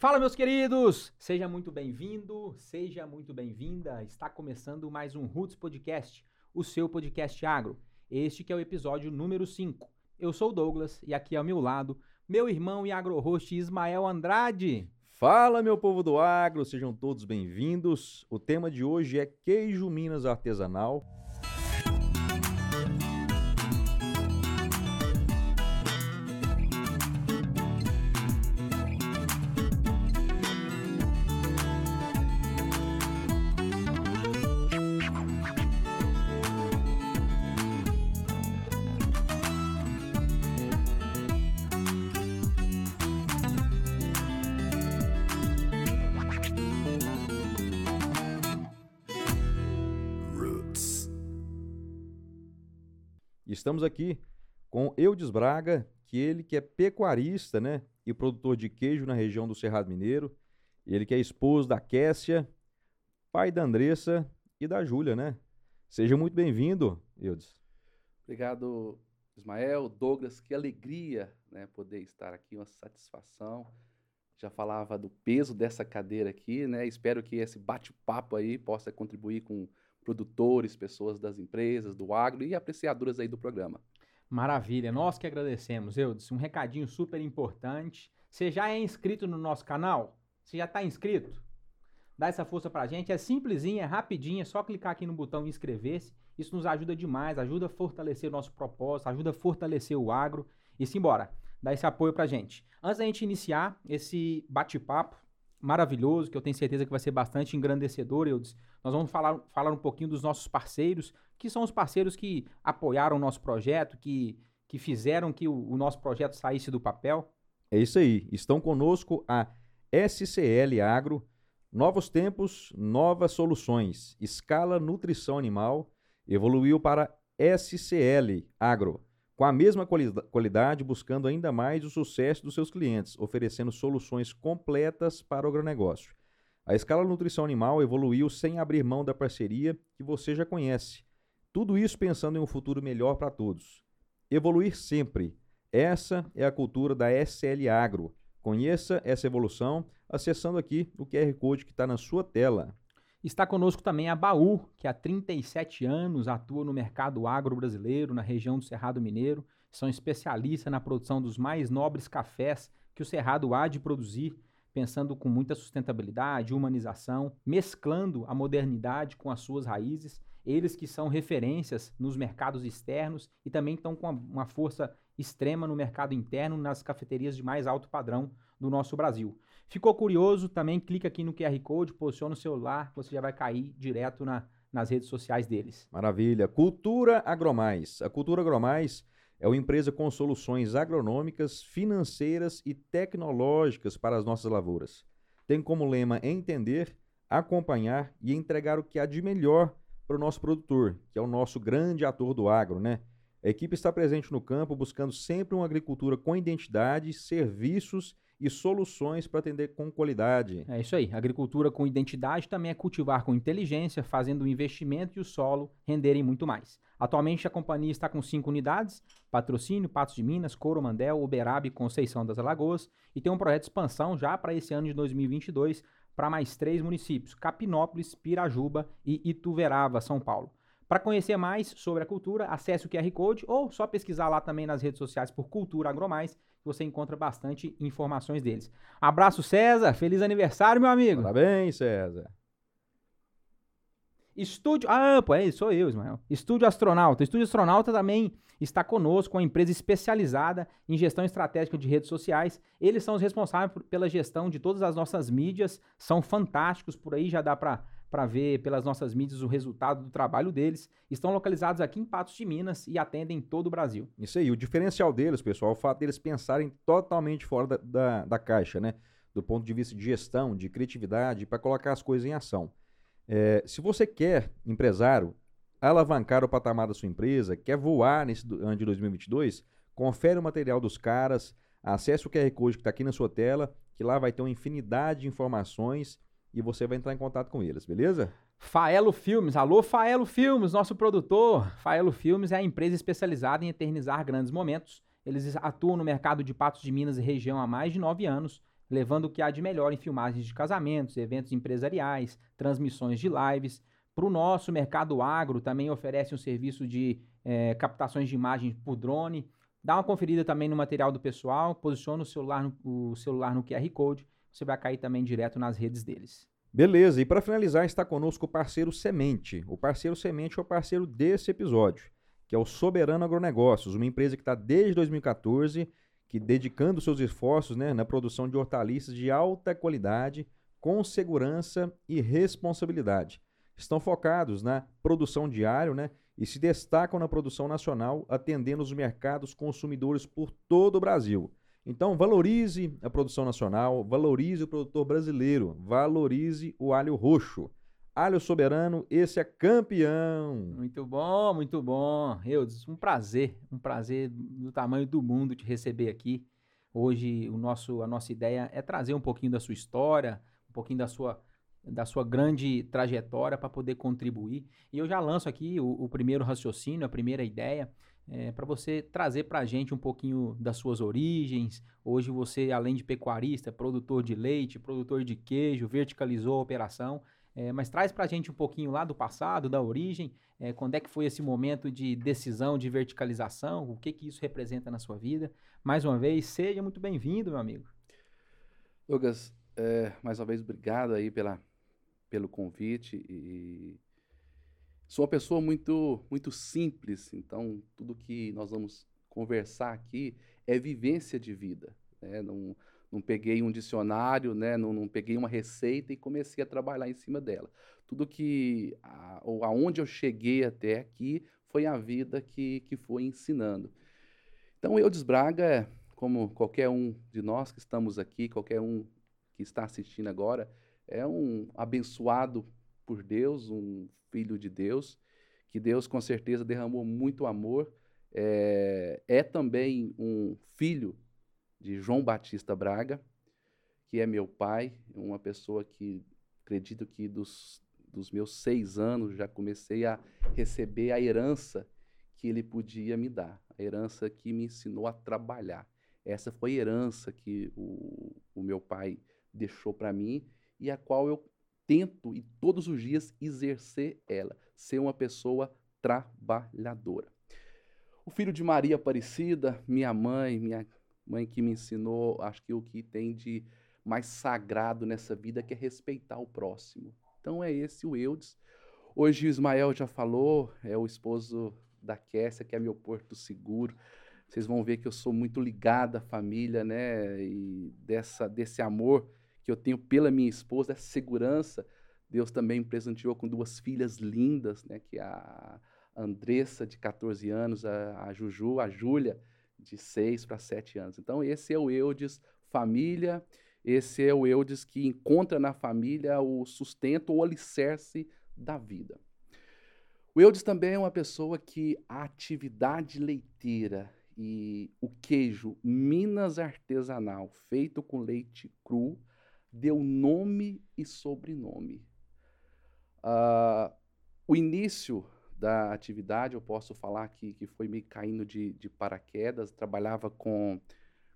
Fala, meus queridos! Seja muito bem-vindo, seja muito bem-vinda. Está começando mais um Roots Podcast, o seu podcast agro. Este que é o episódio número 5. Eu sou o Douglas e aqui ao meu lado, meu irmão e agro-host Ismael Andrade. Fala, meu povo do agro, sejam todos bem-vindos. O tema de hoje é queijo Minas artesanal. Estamos aqui com Eudes Braga, que ele que é pecuarista, né, e produtor de queijo na região do Cerrado Mineiro. Ele que é esposo da Kessia, pai da Andressa e da Júlia, né? Seja muito bem-vindo, Eudes. Obrigado, Ismael, Douglas, que alegria, né, poder estar aqui, uma satisfação. Já falava do peso dessa cadeira aqui, né? Espero que esse bate-papo aí possa contribuir com produtores, pessoas das empresas, do agro e apreciadoras aí do programa. Maravilha, nós que agradecemos, Eudes. Um recadinho super importante. Você já é inscrito no nosso canal? Você já está inscrito? Dá essa força pra gente, é simplesinho, é rapidinho, é só clicar aqui no botão inscrever-se. Isso nos ajuda demais, ajuda a fortalecer o nosso propósito, ajuda a fortalecer o agro. E simbora, dá esse apoio pra gente. Antes da gente iniciar esse bate-papo, maravilhoso, que eu tenho certeza que vai ser bastante engrandecedor, Eudes. Nós vamos falar, falar um pouquinho dos nossos parceiros, que são os parceiros que apoiaram o nosso projeto, que, que fizeram que o, o nosso projeto saísse do papel. É isso aí. Estão conosco a SCL Agro, Novos Tempos, Novas Soluções, Escala Nutrição Animal, evoluiu para SCL Agro com a mesma qualidade, buscando ainda mais o sucesso dos seus clientes, oferecendo soluções completas para o agronegócio. A escala nutrição animal evoluiu sem abrir mão da parceria que você já conhece. Tudo isso pensando em um futuro melhor para todos. Evoluir sempre. Essa é a cultura da SL Agro. Conheça essa evolução acessando aqui o QR Code que está na sua tela. Está conosco também a Baú, que há 37 anos atua no mercado agro brasileiro, na região do Cerrado Mineiro. São especialistas na produção dos mais nobres cafés que o Cerrado há de produzir, pensando com muita sustentabilidade, humanização, mesclando a modernidade com as suas raízes. Eles que são referências nos mercados externos e também estão com uma força extrema no mercado interno, nas cafeterias de mais alto padrão do nosso Brasil. Ficou curioso? Também clica aqui no QR Code, posiciona o celular, você já vai cair direto na, nas redes sociais deles. Maravilha. Cultura Agromais. A Cultura Agromais é uma empresa com soluções agronômicas, financeiras e tecnológicas para as nossas lavouras. Tem como lema entender, acompanhar e entregar o que há de melhor para o nosso produtor, que é o nosso grande ator do agro, né? A equipe está presente no campo buscando sempre uma agricultura com identidade, serviços e soluções para atender com qualidade. É isso aí. Agricultura com identidade também é cultivar com inteligência, fazendo o investimento e o solo renderem muito mais. Atualmente a companhia está com cinco unidades: Patrocínio, Patos de Minas, Coromandel, Uberaba e Conceição das Alagoas, e tem um projeto de expansão já para esse ano de 2022 para mais três municípios: Capinópolis, Pirajuba e Ituverava, São Paulo. Para conhecer mais sobre a cultura, acesse o QR Code ou só pesquisar lá também nas redes sociais por Cultura Agromais, que você encontra bastante informações deles. Abraço, César. Feliz aniversário, meu amigo. Parabéns, César. Estúdio. Ah, pô, é, sou eu, Ismael. Estúdio Astronauta. Estúdio Astronauta também está conosco, uma empresa especializada em gestão estratégica de redes sociais. Eles são os responsáveis pela gestão de todas as nossas mídias, são fantásticos, por aí já dá para para ver pelas nossas mídias o resultado do trabalho deles. Estão localizados aqui em Patos de Minas e atendem todo o Brasil. Isso aí, o diferencial deles, pessoal, é o fato deles pensarem totalmente fora da, da, da caixa, né? Do ponto de vista de gestão, de criatividade, para colocar as coisas em ação. É, se você quer, empresário, alavancar o patamar da sua empresa, quer voar nesse ano de 2022, confere o material dos caras, acesse o QR Code que está aqui na sua tela, que lá vai ter uma infinidade de informações e você vai entrar em contato com eles, beleza? Faelo Filmes, alô Faelo Filmes, nosso produtor. Faelo Filmes é a empresa especializada em eternizar grandes momentos. Eles atuam no mercado de Patos de Minas e região há mais de nove anos. levando o que há de melhor em filmagens de casamentos, eventos empresariais, transmissões de lives. Para o nosso mercado agro, também oferece um serviço de é, captações de imagens por drone. Dá uma conferida também no material do pessoal, posiciona o celular no, o celular no QR Code, você vai cair também direto nas redes deles. Beleza, e para finalizar está conosco o parceiro Semente. O parceiro Semente é o parceiro desse episódio, que é o Soberano Agronegócios, uma empresa que está desde 2014 que dedicando seus esforços né, na produção de hortaliças de alta qualidade, com segurança e responsabilidade. Estão focados na produção diária né, e se destacam na produção nacional, atendendo os mercados consumidores por todo o Brasil. Então, valorize a produção nacional, valorize o produtor brasileiro, valorize o alho roxo. Alho Soberano, esse é campeão. Muito bom, muito bom. Eudes, um prazer, um prazer do tamanho do mundo te receber aqui. Hoje o nosso, a nossa ideia é trazer um pouquinho da sua história, um pouquinho da sua, da sua grande trajetória para poder contribuir. E eu já lanço aqui o, o primeiro raciocínio, a primeira ideia, é, para você trazer para a gente um pouquinho das suas origens. Hoje você, além de pecuarista, é produtor de leite, produtor de queijo, verticalizou a operação. É, mas traz para a gente um pouquinho lá do passado, da origem, é, quando é que foi esse momento de decisão, de verticalização, o que que isso representa na sua vida. Mais uma vez, seja muito bem-vindo, meu amigo. Lucas, é, mais uma vez, obrigado aí pela, pelo convite e sou uma pessoa muito, muito simples, então tudo que nós vamos conversar aqui é vivência de vida, né? Não, não peguei um dicionário, né? não, não peguei uma receita e comecei a trabalhar em cima dela. Tudo que, a, ou aonde eu cheguei até aqui, foi a vida que, que foi ensinando. Então, eu Braga, como qualquer um de nós que estamos aqui, qualquer um que está assistindo agora, é um abençoado por Deus, um filho de Deus, que Deus com certeza derramou muito amor. É, é também um filho de João Batista Braga, que é meu pai, uma pessoa que acredito que dos, dos meus seis anos já comecei a receber a herança que ele podia me dar, a herança que me ensinou a trabalhar. Essa foi a herança que o, o meu pai deixou para mim e a qual eu tento e todos os dias exercer ela, ser uma pessoa trabalhadora. O filho de Maria Aparecida, minha mãe, minha mãe que me ensinou, acho que o que tem de mais sagrado nessa vida que é respeitar o próximo. Então é esse o Eudes. Hoje o Ismael já falou, é o esposo da Kessia, que é meu porto seguro. Vocês vão ver que eu sou muito ligado à família, né? E dessa, desse amor que eu tenho pela minha esposa, essa segurança. Deus também me presenteou com duas filhas lindas, né? Que é a Andressa, de 14 anos, a, a Juju, a Júlia, de 6 para 7 anos. Então, esse é o Eudes família, esse é o Eudes que encontra na família o sustento, o alicerce da vida. O Eudes também é uma pessoa que a atividade leiteira e o queijo Minas artesanal feito com leite cru deu nome e sobrenome. Uh, o início da atividade, eu posso falar que, que foi me caindo de, de paraquedas. Trabalhava com,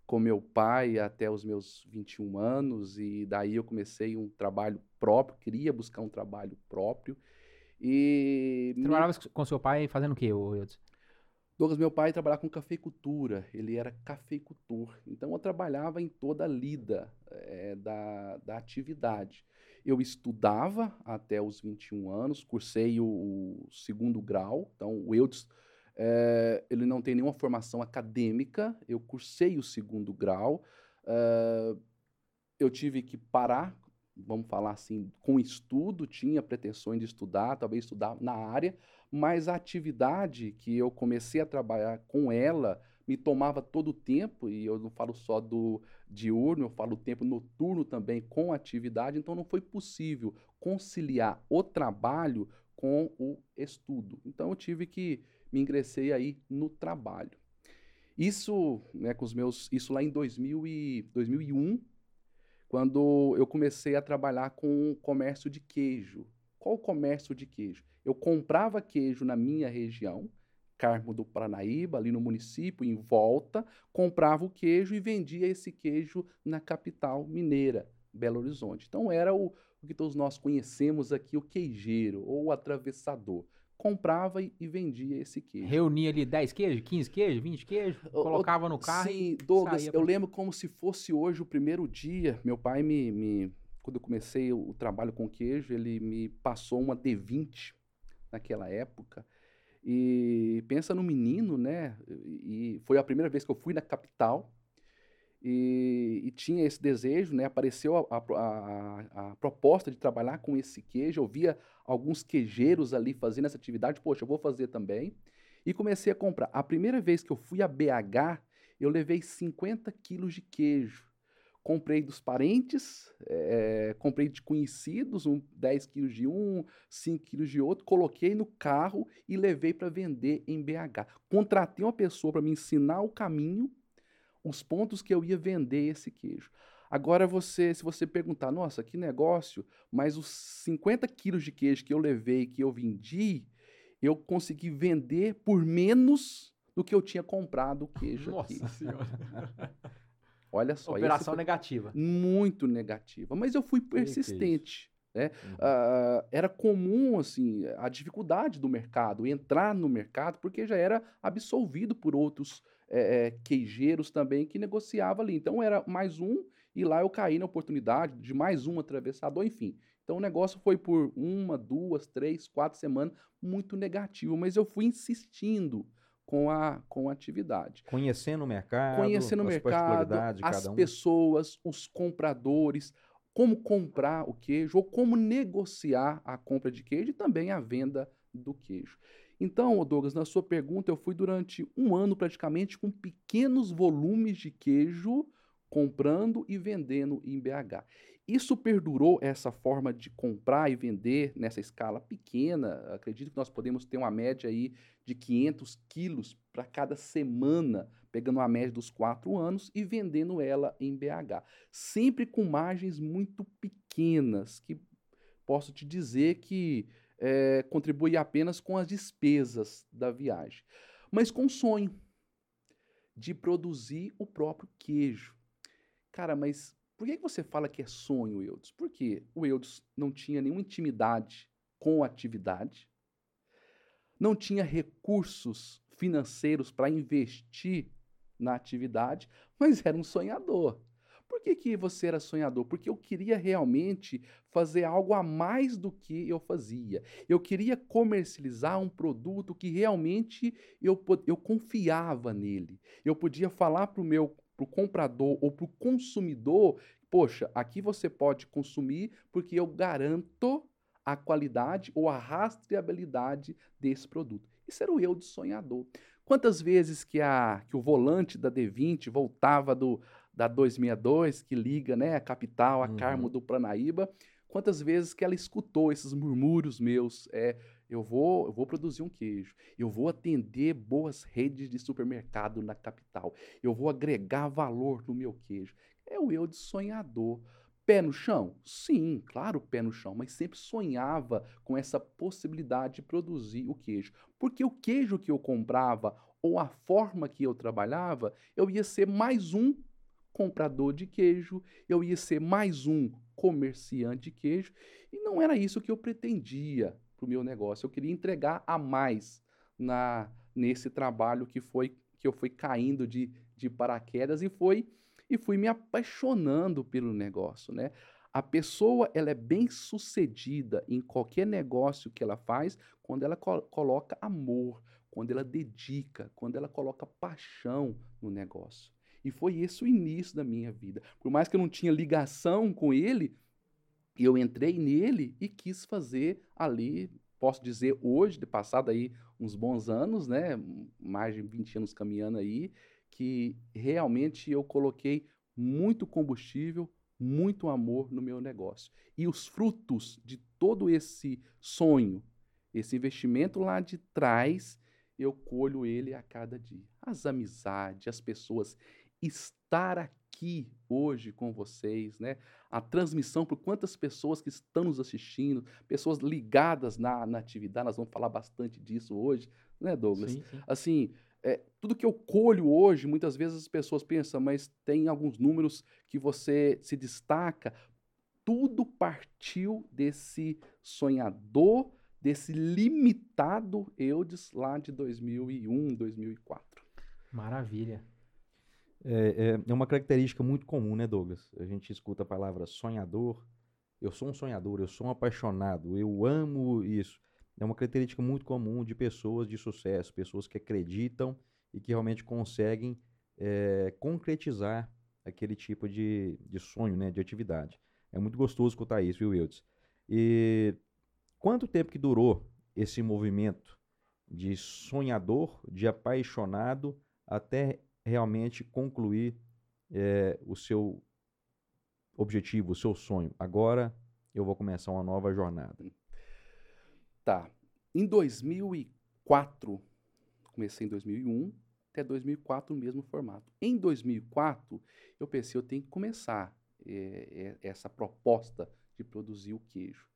com meu pai até os meus 21 anos, e daí eu comecei um trabalho próprio, queria buscar um trabalho próprio. E Você trabalhava com seu pai fazendo o quê, Wilson? Douglas, meu pai trabalhava com cafeicultura, ele era cafeicultor. Então eu trabalhava em toda a lida é, da, da atividade. Eu estudava até os 21 anos, cursei o, o segundo grau, então o Eudes, é, ele não tem nenhuma formação acadêmica, eu cursei o segundo grau, é, eu tive que parar, vamos falar assim, com estudo, tinha pretensões de estudar, talvez estudar na área, mas a atividade que eu comecei a trabalhar com ela, me tomava todo o tempo, e eu não falo só do diurno, eu falo tempo noturno também com atividade, então não foi possível conciliar o trabalho com o estudo. Então eu tive que me ingressei aí no trabalho. Isso, né, com os meus, isso lá em 2000 e, 2001, quando eu comecei a trabalhar com o comércio de queijo. Qual o comércio de queijo? Eu comprava queijo na minha região, Carmo do Paranaíba, ali no município, em volta, comprava o queijo e vendia esse queijo na capital mineira, Belo Horizonte. Então era o, o que todos nós conhecemos aqui, o queijeiro ou o atravessador. Comprava e, e vendia esse queijo. Reunia ali 10 queijos, 15 queijos, 20 queijos, colocava no carro Sim, Douglas, eu pra- lembro como se fosse hoje o primeiro dia. Meu pai me, me- quando eu comecei o trabalho com queijo, ele me passou uma D20 naquela época. E pensa no menino, né? E foi a primeira vez que eu fui na capital. E, e tinha esse desejo, né? Apareceu a, a- a- proposta de trabalhar com esse queijo. Eu via alguns queijeiros ali fazendo essa atividade. Poxa, eu vou fazer também. E comecei a comprar. A primeira vez que eu fui a BH, eu levei 50 quilos de queijo. Comprei dos parentes, eh, comprei de conhecidos, um, 10 quilos de um, 5 quilos de outro, coloquei no carro e levei para vender em BH. Contratei uma pessoa para me ensinar o caminho, os pontos que eu ia vender esse queijo. Agora, você, se você perguntar, nossa, que negócio, mas os 50 quilos de queijo que eu levei, que eu vendi, eu consegui vender por menos do que eu tinha comprado o queijo aqui. Nossa senhora. Olha só, Operação foi negativa. muito negativa, mas eu fui é persistente. né? Uhum. Ah, era comum assim a dificuldade do mercado, entrar no mercado, porque já era absolvido por outros eh, queijeiros também que negociava ali. Então era mais um e lá eu caí na oportunidade de mais um atravessador, enfim. Então o negócio foi por uma, duas, três, quatro semanas muito negativo, mas eu fui insistindo com a, com a atividade Conhecendo o mercado, conhecendo o as mercado, as um. pessoas, os compradores, como comprar o queijo ou como negociar a compra de queijo e também a venda do queijo. Então, Douglas, na sua pergunta, eu fui durante um ano praticamente com pequenos volumes de queijo comprando e vendendo em BH. Isso perdurou essa forma de comprar e vender nessa escala pequena. Acredito que nós podemos ter uma média aí de 500 quilos para cada semana, pegando a média dos quatro anos e vendendo ela em BH. Sempre com margens muito pequenas, que posso te dizer que contribui apenas com as despesas da viagem, mas com o sonho de produzir o próprio queijo. Cara, mas por que que você fala que é sonho, Eudes? Porque o Eudes não tinha nenhuma intimidade com a atividade, não tinha recursos financeiros para investir na atividade, mas era um sonhador. Por que, que você era sonhador? Porque eu queria realmente fazer algo a mais do que eu fazia. Eu queria comercializar um produto que realmente eu, eu confiava nele. Eu podia falar para o meu pro comprador ou para o consumidor, poxa, aqui você pode consumir porque eu garanto a qualidade ou a rastreabilidade desse produto. Isso era o eu de sonhador. Quantas vezes que, a, que o volante da D20 voltava do, da 262, que liga né, a capital, a Uhum. Carmo do Pranaíba, quantas vezes que ela escutou esses murmúrios meus, é, eu vou, eu vou produzir um queijo, eu vou atender boas redes de supermercado na capital, eu vou agregar valor no meu queijo. É o eu de sonhador. Pé no chão? Sim, claro, pé no chão, mas sempre sonhava com essa possibilidade de produzir o queijo. Porque o queijo que eu comprava ou a forma que eu trabalhava, eu ia ser mais um comprador de queijo, eu ia ser mais um comerciante de queijo, e não era isso que eu pretendia para o meu negócio. Eu queria entregar a mais na nesse trabalho que foi que eu fui caindo de, de paraquedas e foi e fui me apaixonando pelo negócio, né? A pessoa ela é bem sucedida em qualquer negócio que ela faz quando ela co- coloca amor, quando ela dedica, quando ela coloca paixão no negócio. E foi esse o início da minha vida. Por mais que eu não tinha ligação com ele, eu entrei nele e quis fazer ali, posso dizer hoje, de passado aí uns bons anos, né, mais de 20 anos caminhando aí, que realmente eu coloquei muito combustível, muito amor no meu negócio. E os frutos de todo esse sonho, esse investimento lá de trás, eu colho ele a cada dia. As amizades, as pessoas, estar aqui hoje com vocês, né? A transmissão por quantas pessoas que estão nos assistindo, pessoas ligadas na, na atividade, nós vamos falar bastante disso hoje, né, Douglas? Sim, sim. Assim, é, tudo que eu colho hoje, muitas vezes as pessoas pensam, mas tem alguns números que você se destaca. Tudo partiu desse sonhador, desse limitado Eudes lá de 2001, 2004. Maravilha. É, é, é uma característica muito comum, né, Douglas? A gente escuta a palavra sonhador. Eu sou um sonhador, eu sou um apaixonado, eu amo isso. É uma característica muito comum de pessoas de sucesso, pessoas que acreditam e que realmente conseguem é, concretizar aquele tipo de, de sonho, né, de atividade. É muito gostoso escutar isso, viu, Wildes? E quanto tempo que durou esse movimento de sonhador, de apaixonado, até realmente concluir é, o seu objetivo, o seu sonho? Agora eu vou começar uma nova jornada. Tá. Em 2004, comecei em 2001, até 2004 o mesmo formato. Em 2004, eu pensei, eu tenho que começar é, é, essa proposta de produzir o queijo.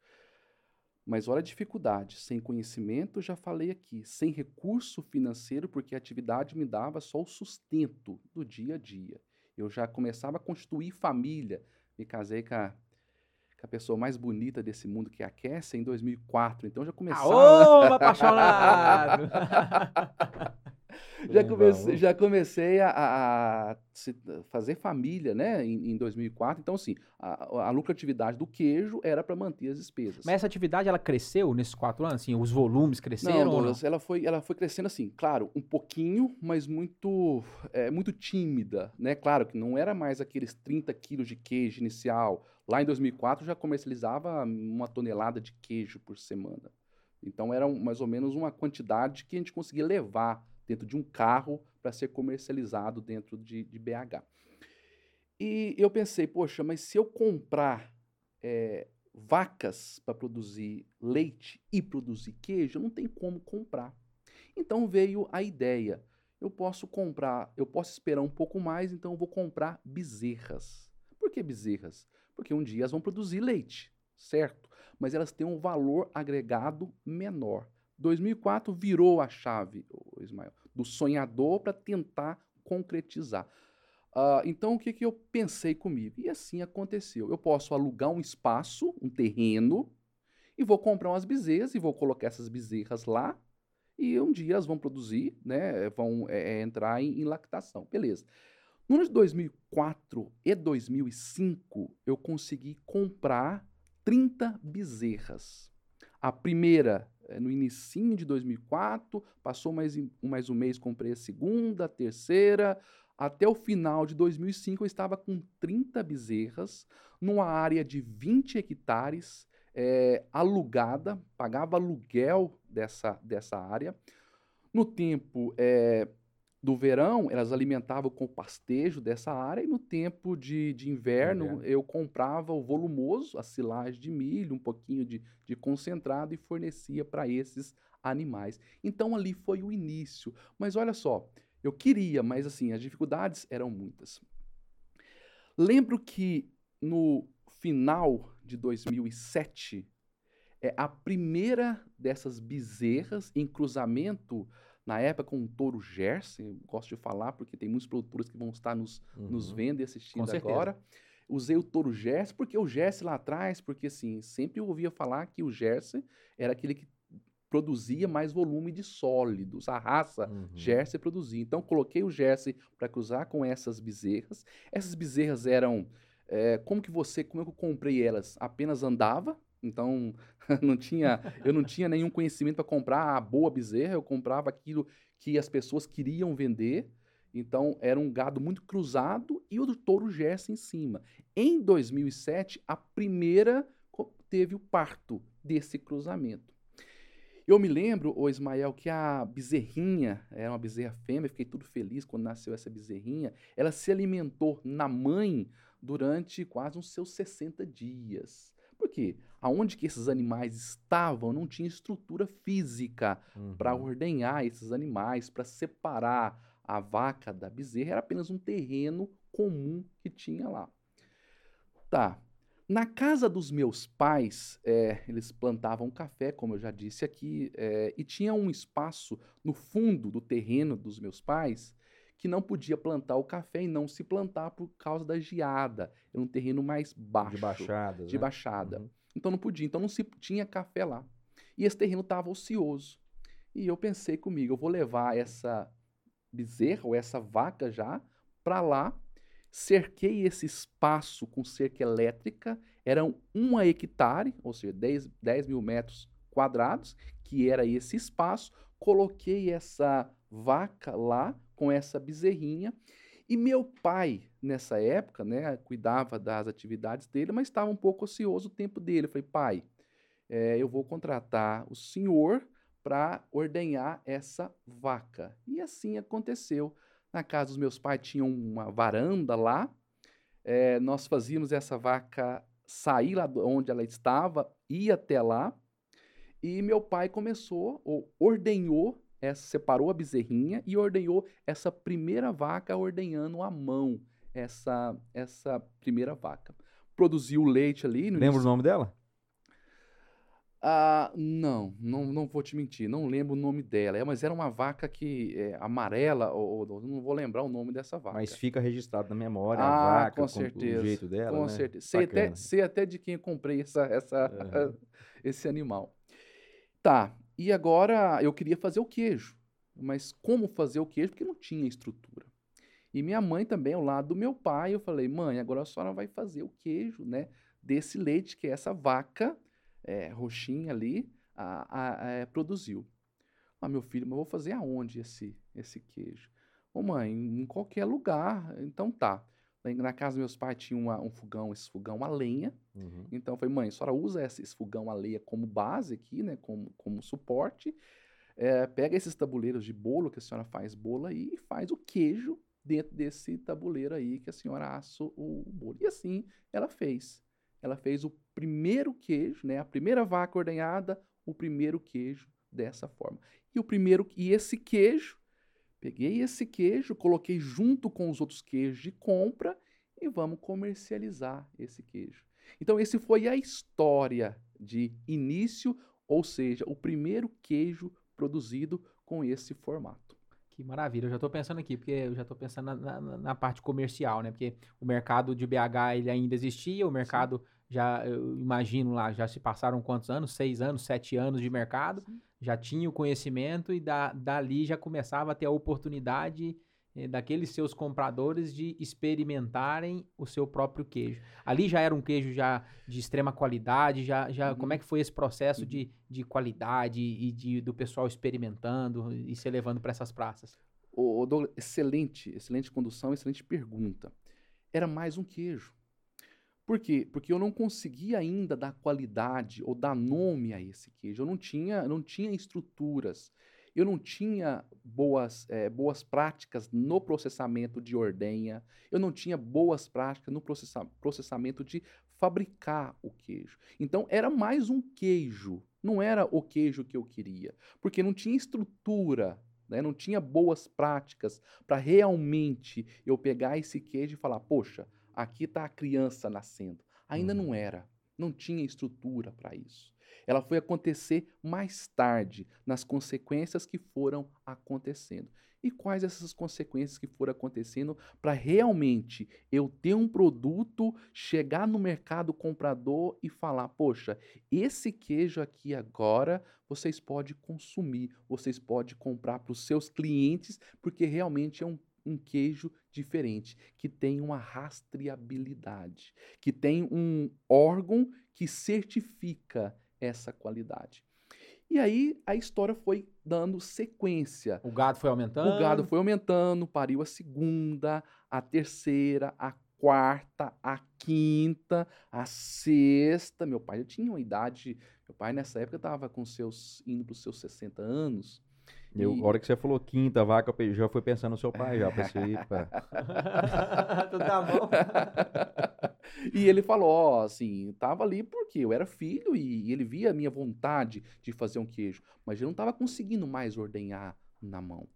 Mas olha a dificuldade, sem conhecimento, já falei aqui, sem recurso financeiro, porque a atividade me dava só o sustento do dia a dia. Eu já começava a constituir família, me casei com a com a pessoa mais bonita desse mundo, que é a Kessia, em 2004. Então já começava. Ô, apaixonado! já, comecei, já comecei a, a, fazer família, né, em, em 2004. Então, assim, a, a lucratividade do queijo era para manter as despesas. Mas essa atividade, ela cresceu nesses quatro anos? Assim, os volumes cresceram não? Douglas, ela foi, ela foi crescendo assim, claro, um pouquinho, mas muito, é, muito tímida, né? Claro que não era mais aqueles 30 quilos de queijo inicial. Lá em 2004 já comercializava uma tonelada de queijo por semana. Então era um, mais ou menos uma quantidade que a gente conseguia levar dentro de um carro para ser comercializado dentro de, de, BH. E eu pensei, poxa, mas se eu comprar é, vacas para produzir leite e produzir queijo, não tem como comprar. Então veio a ideia. Eu posso comprar, eu posso esperar um pouco mais, então eu vou comprar bezerras. Por que bezerras? Porque um dia elas vão produzir leite, certo? Mas elas têm um valor agregado menor. 2004 virou a chave, Ismael, do sonhador para tentar concretizar. Uh, então, o que, que eu pensei comigo? E assim aconteceu. Eu posso alugar um espaço, um terreno, e vou comprar umas bezerras e vou colocar essas bezerras lá. E um dia elas vão produzir, né, vão é, entrar em, em lactação. Beleza. No ano de 2004 e 2005, eu consegui comprar 30 bezerras. A primeira é, no início de 2004, passou mais, mais um mês, comprei a segunda, a terceira. Até o final de 2005, eu estava com 30 bezerras, numa área de 20 hectares, é, alugada, pagava aluguel dessa, dessa área. No tempo é, do verão, elas alimentavam com o pastejo dessa área, e no tempo de, de inverno, inverno, eu comprava o volumoso, a silagem de milho, um pouquinho de, de concentrado e fornecia para esses animais. Então ali foi o início. Mas olha só, eu queria, mas assim, as dificuldades eram muitas. Lembro que no final de 2007, é a primeira dessas bezerras em cruzamento na época com o touro Jersey, gosto de falar porque tem muitos produtores que vão estar nos, uhum. nos vendo e assistindo agora. Usei o touro Jersey, porque o Jersey lá atrás, porque assim, sempre eu ouvia falar que o Jersey era aquele que produzia mais volume de sólidos, a raça uhum. Jersey produzia. Então coloquei o Jersey para cruzar com essas bezerras. Essas bezerras eram é, como que você, como é que eu comprei elas? Apenas andava, então, não tinha, eu não tinha nenhum conhecimento para comprar a boa bezerra, eu comprava aquilo que as pessoas queriam vender. Então, era um gado muito cruzado e o do touro Gerson em cima. Em 2007, a primeira teve o parto desse cruzamento. Eu me lembro, o Ismael, que a bezerrinha, era uma bezerra fêmea, fiquei tudo feliz quando nasceu essa bezerrinha. Ela se alimentou na mãe durante quase uns seus 60 dias. Por quê? Aonde que esses animais estavam não tinha estrutura física uhum. para ordenhar esses animais, para separar a vaca da bezerra, era apenas um terreno comum que tinha lá. Tá. Na casa dos meus pais, é, eles plantavam café, como eu já disse aqui, é, e tinha um espaço no fundo do terreno dos meus pais que não podia plantar o café e não se plantar por causa da geada. Era um terreno mais baixo. De baixada. De né? baixada. Uhum. Então não podia. Então não se tinha café lá. E esse terreno estava ocioso. E eu pensei comigo, eu vou levar essa bezerra ou essa vaca já para lá. Cerquei esse espaço com cerca elétrica, eram uma hectare, ou seja, 10, 10 mil metros quadrados, que era esse espaço. Coloquei essa vaca lá com essa bezerrinha. E meu pai, nessa época, né, cuidava das atividades dele, mas estava um pouco ocioso o tempo dele. Eu falei, pai, é, eu vou contratar o senhor para ordenhar essa vaca. E assim aconteceu. Na casa dos meus pais tinha uma varanda lá. É, nós fazíamos essa vaca sair lá onde ela estava, ir até lá. E meu pai começou, ou ordenhou, essa, separou a bezerrinha e ordenhou essa primeira vaca ordenhando à mão essa, essa primeira vaca. Produziu leite ali. Lembra início. o nome dela? Ah, não, não, não vou te mentir, não lembro o nome dela. É, mas era uma vaca que é, amarela, ou, ou, não vou lembrar o nome dessa vaca. Mas fica registrado na memória ah, a vaca, com, certeza, o jeito dela. Com né? certeza. Sei até, sei até de quem eu comprei essa, essa, esse animal. Tá, e agora eu queria fazer o queijo. Mas como fazer o queijo? Porque não tinha estrutura. E minha mãe também, ao lado do meu pai, eu falei, mãe, agora a senhora vai fazer o queijo, né? Desse leite que essa vaca é, roxinha ali a, a, a, é, produziu. Ah, meu filho, mas vou fazer aonde esse, esse queijo? Ô mãe, em qualquer lugar. Então tá. Na casa dos meus pais tinha uma, um fogão, esse fogão a lenha. Uhum. Então eu falei, mãe, a senhora usa esse, esse, fogão a lenha como base aqui, né? Como, como suporte. É, pega esses tabuleiros de bolo que a senhora faz bolo aí e faz o queijo dentro desse tabuleiro aí que a senhora assa o bolo. E assim ela fez. Ela fez o primeiro queijo, né? A primeira vaca ordenhada, o primeiro queijo dessa forma. E o primeiro e esse queijo, peguei esse queijo, coloquei junto com os outros queijos de compra e vamos comercializar esse queijo. Então esse foi a história de início, ou seja, o primeiro queijo produzido com esse formato. Que maravilha, eu já estou pensando aqui, porque eu já estou pensando na, na, na, parte comercial, né? Porque o mercado de BH ele ainda existia, o mercado Sim. já, eu imagino lá, já se passaram quantos anos? Seis anos, sete anos de mercado, Sim. já tinha o conhecimento e da, dali já começava a ter a oportunidade daqueles seus compradores de experimentarem o seu próprio queijo. Ali já era um queijo já de extrema qualidade, já, já uhum. como é que foi esse processo uhum. de, de qualidade e de, do pessoal experimentando e se levando para essas praças? O, Douglas, excelente, excelente condução, excelente pergunta. Era mais um queijo. Por quê? Porque eu não conseguia ainda dar qualidade ou dar nome a esse queijo. Eu não tinha, não tinha estruturas eu não tinha boas, é, boas práticas no processamento de ordenha, eu não tinha boas práticas no processa processamento de fabricar o queijo. Então era mais um queijo, não era o queijo que eu queria, porque não tinha estrutura, né? não tinha boas práticas para realmente eu pegar esse queijo e falar: poxa, aqui está a criança nascendo. Ainda uhum. não era, não tinha estrutura para isso. Ela foi acontecer mais tarde, nas consequências que foram acontecendo. E quais essas consequências que foram acontecendo para realmente eu ter um produto, chegar no mercado comprador e falar: poxa, esse queijo aqui agora vocês podem consumir, vocês podem comprar para os seus clientes, porque realmente é um um queijo diferente, que tem uma rastreabilidade, que tem um órgão que certifica essa qualidade. E aí a história foi dando sequência. O gado foi aumentando? O gado foi aumentando, pariu a segunda, a terceira, a quarta, a quinta, a sexta. Meu pai já tinha uma idade. Meu pai nessa época estava com seus indo para os seus 60 anos. Eu, e... A hora que você falou quinta vaca, eu já fui pensando no seu pai, já pensei, pá. tu tá bom. e ele falou, ó, assim, tava ali porque eu era filho e ele via a minha vontade de fazer um queijo, mas eu não tava conseguindo mais ordenhar na mão.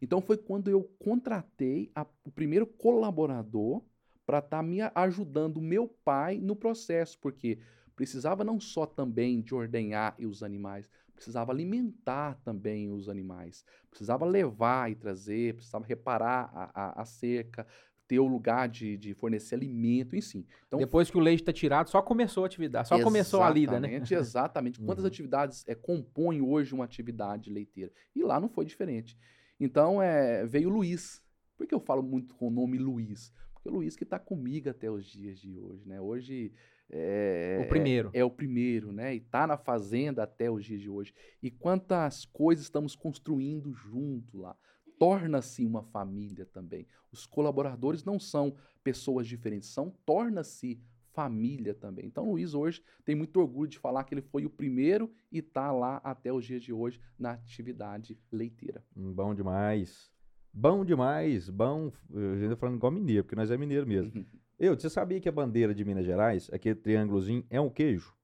Então foi quando eu contratei a- o primeiro colaborador para estar me ajudando o meu pai no processo, porque precisava não só também de ordenhar os animais, precisava alimentar também os animais, precisava levar e trazer, precisava reparar a, a- a cerca, ter o lugar de, de fornecer alimento, enfim. Então, Depois que o leite tá tirado, só começou a atividade, só começou a lida, né? Exatamente. Quantas Uhum. atividades é, compõem hoje uma atividade leiteira? E lá não foi diferente. Então, é, veio o Luiz. Por que eu falo muito com o nome Luiz? Porque o Luiz que está comigo até os dias de hoje, né? Hoje é, O primeiro. é o primeiro, né? E tá na fazenda até os dias de hoje. E quantas coisas estamos construindo junto lá. Torna-se uma família também. Os colaboradores não são pessoas diferentes, são torna-se família também. Então, o Luiz hoje tem muito orgulho de falar que ele foi o primeiro e tá lá até os dias de hoje na atividade leiteira. Hum, Bom demais. Bom demais. Bom. Eu ainda falando igual mineiro, porque nós é mineiro mesmo. Eu, você sabia que a bandeira de Minas Gerais, aquele triângulozinho, é um queijo?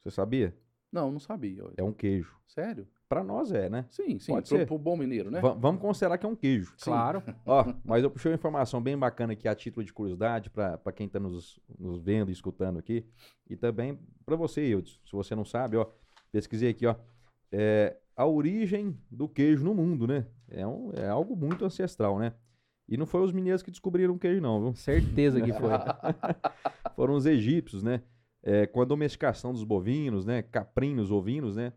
Você sabia? Não, não sabia. É um queijo. Sério? Pra nós é, né? Sim, sim. Pode pro, ser. pro bom mineiro, né? Va- vamos considerar que é um queijo. Claro. Ó, mas eu puxei uma informação bem bacana aqui a título de curiosidade para quem está nos, nos vendo e escutando aqui. E também para você, Eudes. Se você não sabe, ó, pesquisei aqui, ó. É, a origem do queijo no mundo, né? É, um, é algo muito ancestral, né? E não foi os mineiros que descobriram o queijo, não, viu? Certeza que foi. Foram os egípcios, né? É, com a domesticação dos bovinos, né? Caprinos, ovinos, né?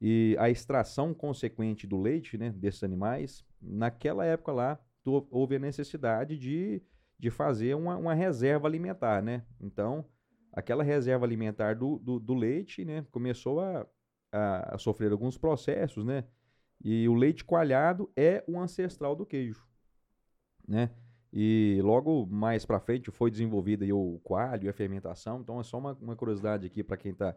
E a extração consequente do leite, né? Desses animais, naquela época lá, houve a necessidade de, de fazer uma, uma reserva alimentar, né? Então, aquela reserva alimentar do, do, do leite, né? Começou a, a, a sofrer alguns processos, né? E o leite coalhado é o ancestral do queijo, né? E logo mais para frente foi desenvolvido aí o coalho e a fermentação. Então é só uma, uma curiosidade aqui para quem está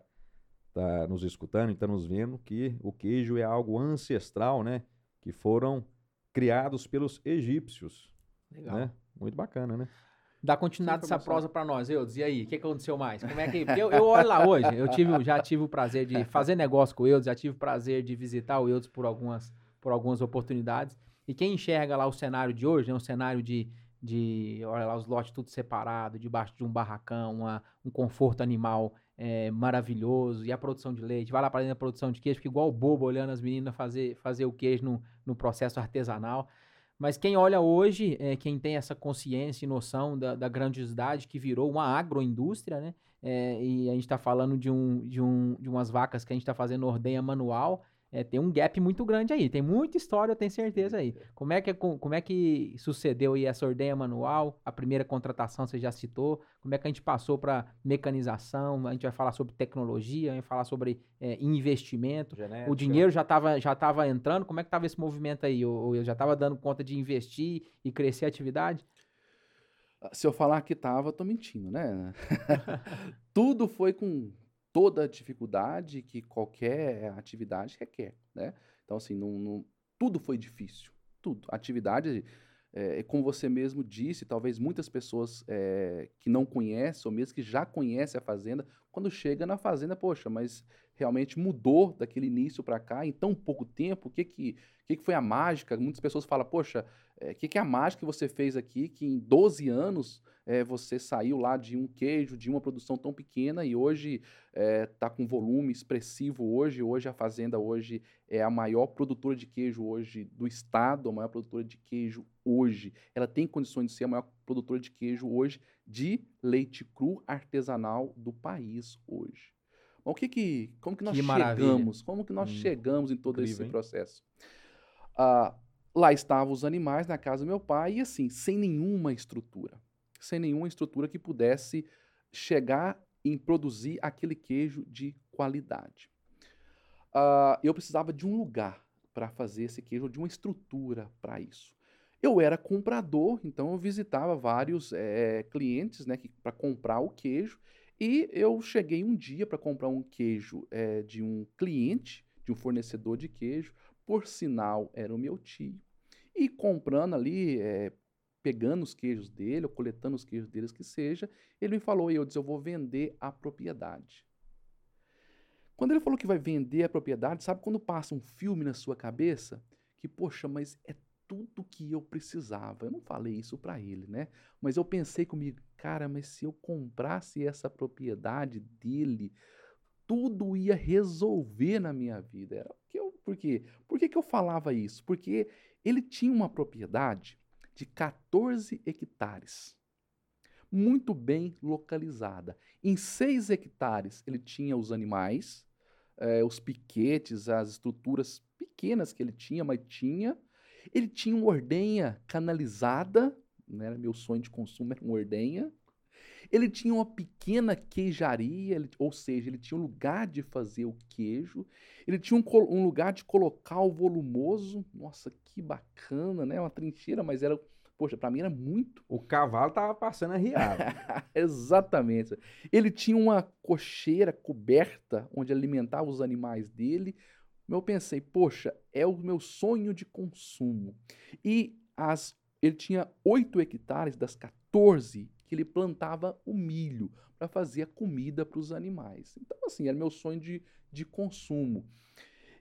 tá nos escutando e está nos vendo que o queijo é algo ancestral, né? Que foram criados pelos egípcios, Legal. né? Muito bacana, né? Dá continuidade essa prosa pra nós, Eudes. E aí, o que, que aconteceu mais? Como é que. Eu, eu olho lá hoje, eu tive, já tive o prazer de fazer negócio com o Eudes, já tive o prazer de visitar o Eudes por algumas, por algumas oportunidades. E quem enxerga lá o cenário de hoje, é um cenário de, de olha lá, os lotes tudo separado, debaixo de um barracão, uma- um conforto animal é, maravilhoso, e a produção de leite, vai lá para dentro da produção de queijo, fica igual bobo olhando as meninas fazer, fazer o queijo no, no processo artesanal. Mas quem olha hoje, é, quem tem essa consciência e noção da, da grandiosidade que virou uma agroindústria, né? É, e a gente está falando de, um, de, um, de umas vacas que a gente está fazendo ordenha manual, é, tem um gap muito grande aí. Tem muita história, eu tenho certeza aí. Como é que, com- como é que sucedeu aí essa ordenha manual? A primeira contratação você já citou. Como é que a gente passou para mecanização? A gente vai falar sobre tecnologia, vai falar sobre é, investimento. O dinheiro já estava já tava entrando, como é que estava esse movimento aí? Ou, eu já estava dando conta de investir e crescer a atividade? Se eu falar que tava, eu tô mentindo, né? Tudo foi com toda a dificuldade que qualquer atividade requer, né? Então, assim, não, não- tudo foi difícil. Tudo. Atividade, é, como você mesmo disse, talvez muitas pessoas é, que não conhecem, ou mesmo que já conhecem a fazenda, quando chega na fazenda, poxa, mas realmente mudou daquele início para cá em tão pouco tempo, o que que, que que foi a mágica? Muitas pessoas falam, poxa, o que, que é a mágica que você fez aqui, que em 12 anos eh, você saiu lá de um queijo, de uma produção tão pequena e hoje está com volume expressivo hoje. Hoje a fazenda hoje é a maior produtora de queijo hoje do estado, a maior produtora de queijo hoje. Ela tem condições de ser a maior produtora de queijo hoje de leite cru artesanal do país hoje. O que que, como que nós Que chegamos? Como que nós Hum, chegamos em todo incrível, esse processo? Ah, lá estavam os animais na casa do meu pai e assim, sem nenhuma estrutura. Sem nenhuma estrutura que pudesse chegar em produzir aquele queijo de qualidade. Ah, eu precisava de um lugar para fazer esse queijo, de uma estrutura para isso. Eu era comprador, então eu visitava vários eh, clientes né, para comprar o queijo. E eu cheguei um dia para comprar um queijo eh, de um cliente, de um fornecedor de queijo, por sinal era o meu tio, e comprando ali, eh, pegando os queijos dele, ou coletando os queijos deles que seja, ele me falou, eu disse, eu vou vender a propriedade. Quando ele falou que vai vender a propriedade, sabe quando passa um filme na sua cabeça? Que, poxa, mas é tudo que eu precisava. Eu não falei isso para ele, né? Mas eu pensei comigo, cara, mas se eu comprasse essa propriedade dele, tudo ia resolver na minha vida. Era que eu, por quê? Por que, que eu falava isso? Porque ele tinha uma propriedade de 14 hectares, muito bem localizada. Em 6 hectares ele tinha os animais, eh, os piquetes, as estruturas pequenas que ele tinha, mas tinha. Ele tinha uma ordenha canalizada, né? meu sonho de consumo era uma ordenha. Ele tinha uma pequena queijaria, ele, ou seja, ele tinha um lugar de fazer o queijo. Ele tinha um, um, lugar de colocar o volumoso. Nossa, que bacana, né? Uma trincheira, mas era. Poxa, para mim era muito. O cavalo tava passando arriado. Exatamente. Ele tinha uma cocheira coberta onde alimentava os animais dele. Eu pensei, poxa, é o meu sonho de consumo. E as, ele tinha 8 hectares das 14 que ele plantava o milho para fazer a comida para os animais. Então, assim, era meu sonho de, de consumo.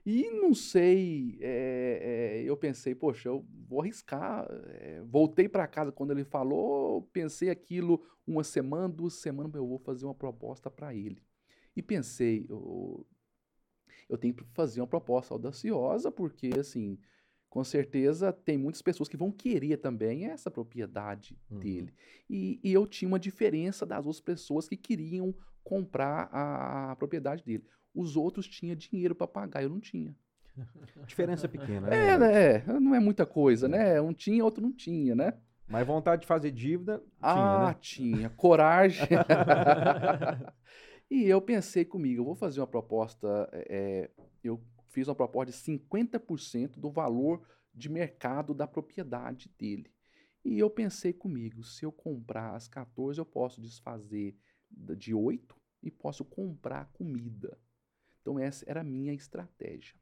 E não sei, é, é, eu pensei, poxa, eu vou arriscar. É, voltei para casa quando ele falou, pensei aquilo uma semana, duas semanas, eu vou fazer uma proposta para ele. E pensei, eu, eu tenho que fazer uma proposta audaciosa, porque, assim, com certeza tem muitas pessoas que vão querer também essa propriedade uhum. dele. E, e, eu tinha uma diferença das outras pessoas que queriam comprar a, a propriedade dele. Os outros tinham dinheiro para pagar, eu não tinha. Diferença pequena, né? É, né? Não é muita coisa, né? Um tinha, outro não tinha, né? Mas vontade de fazer dívida tinha, ah, né? tinha. Coragem. e eu pensei comigo, eu vou fazer uma proposta. É, eu fiz uma proposta de 50% do valor de mercado da propriedade dele. E eu pensei comigo, se eu comprar as 14, eu posso desfazer de 8 e posso comprar comida. Então essa era a minha estratégia.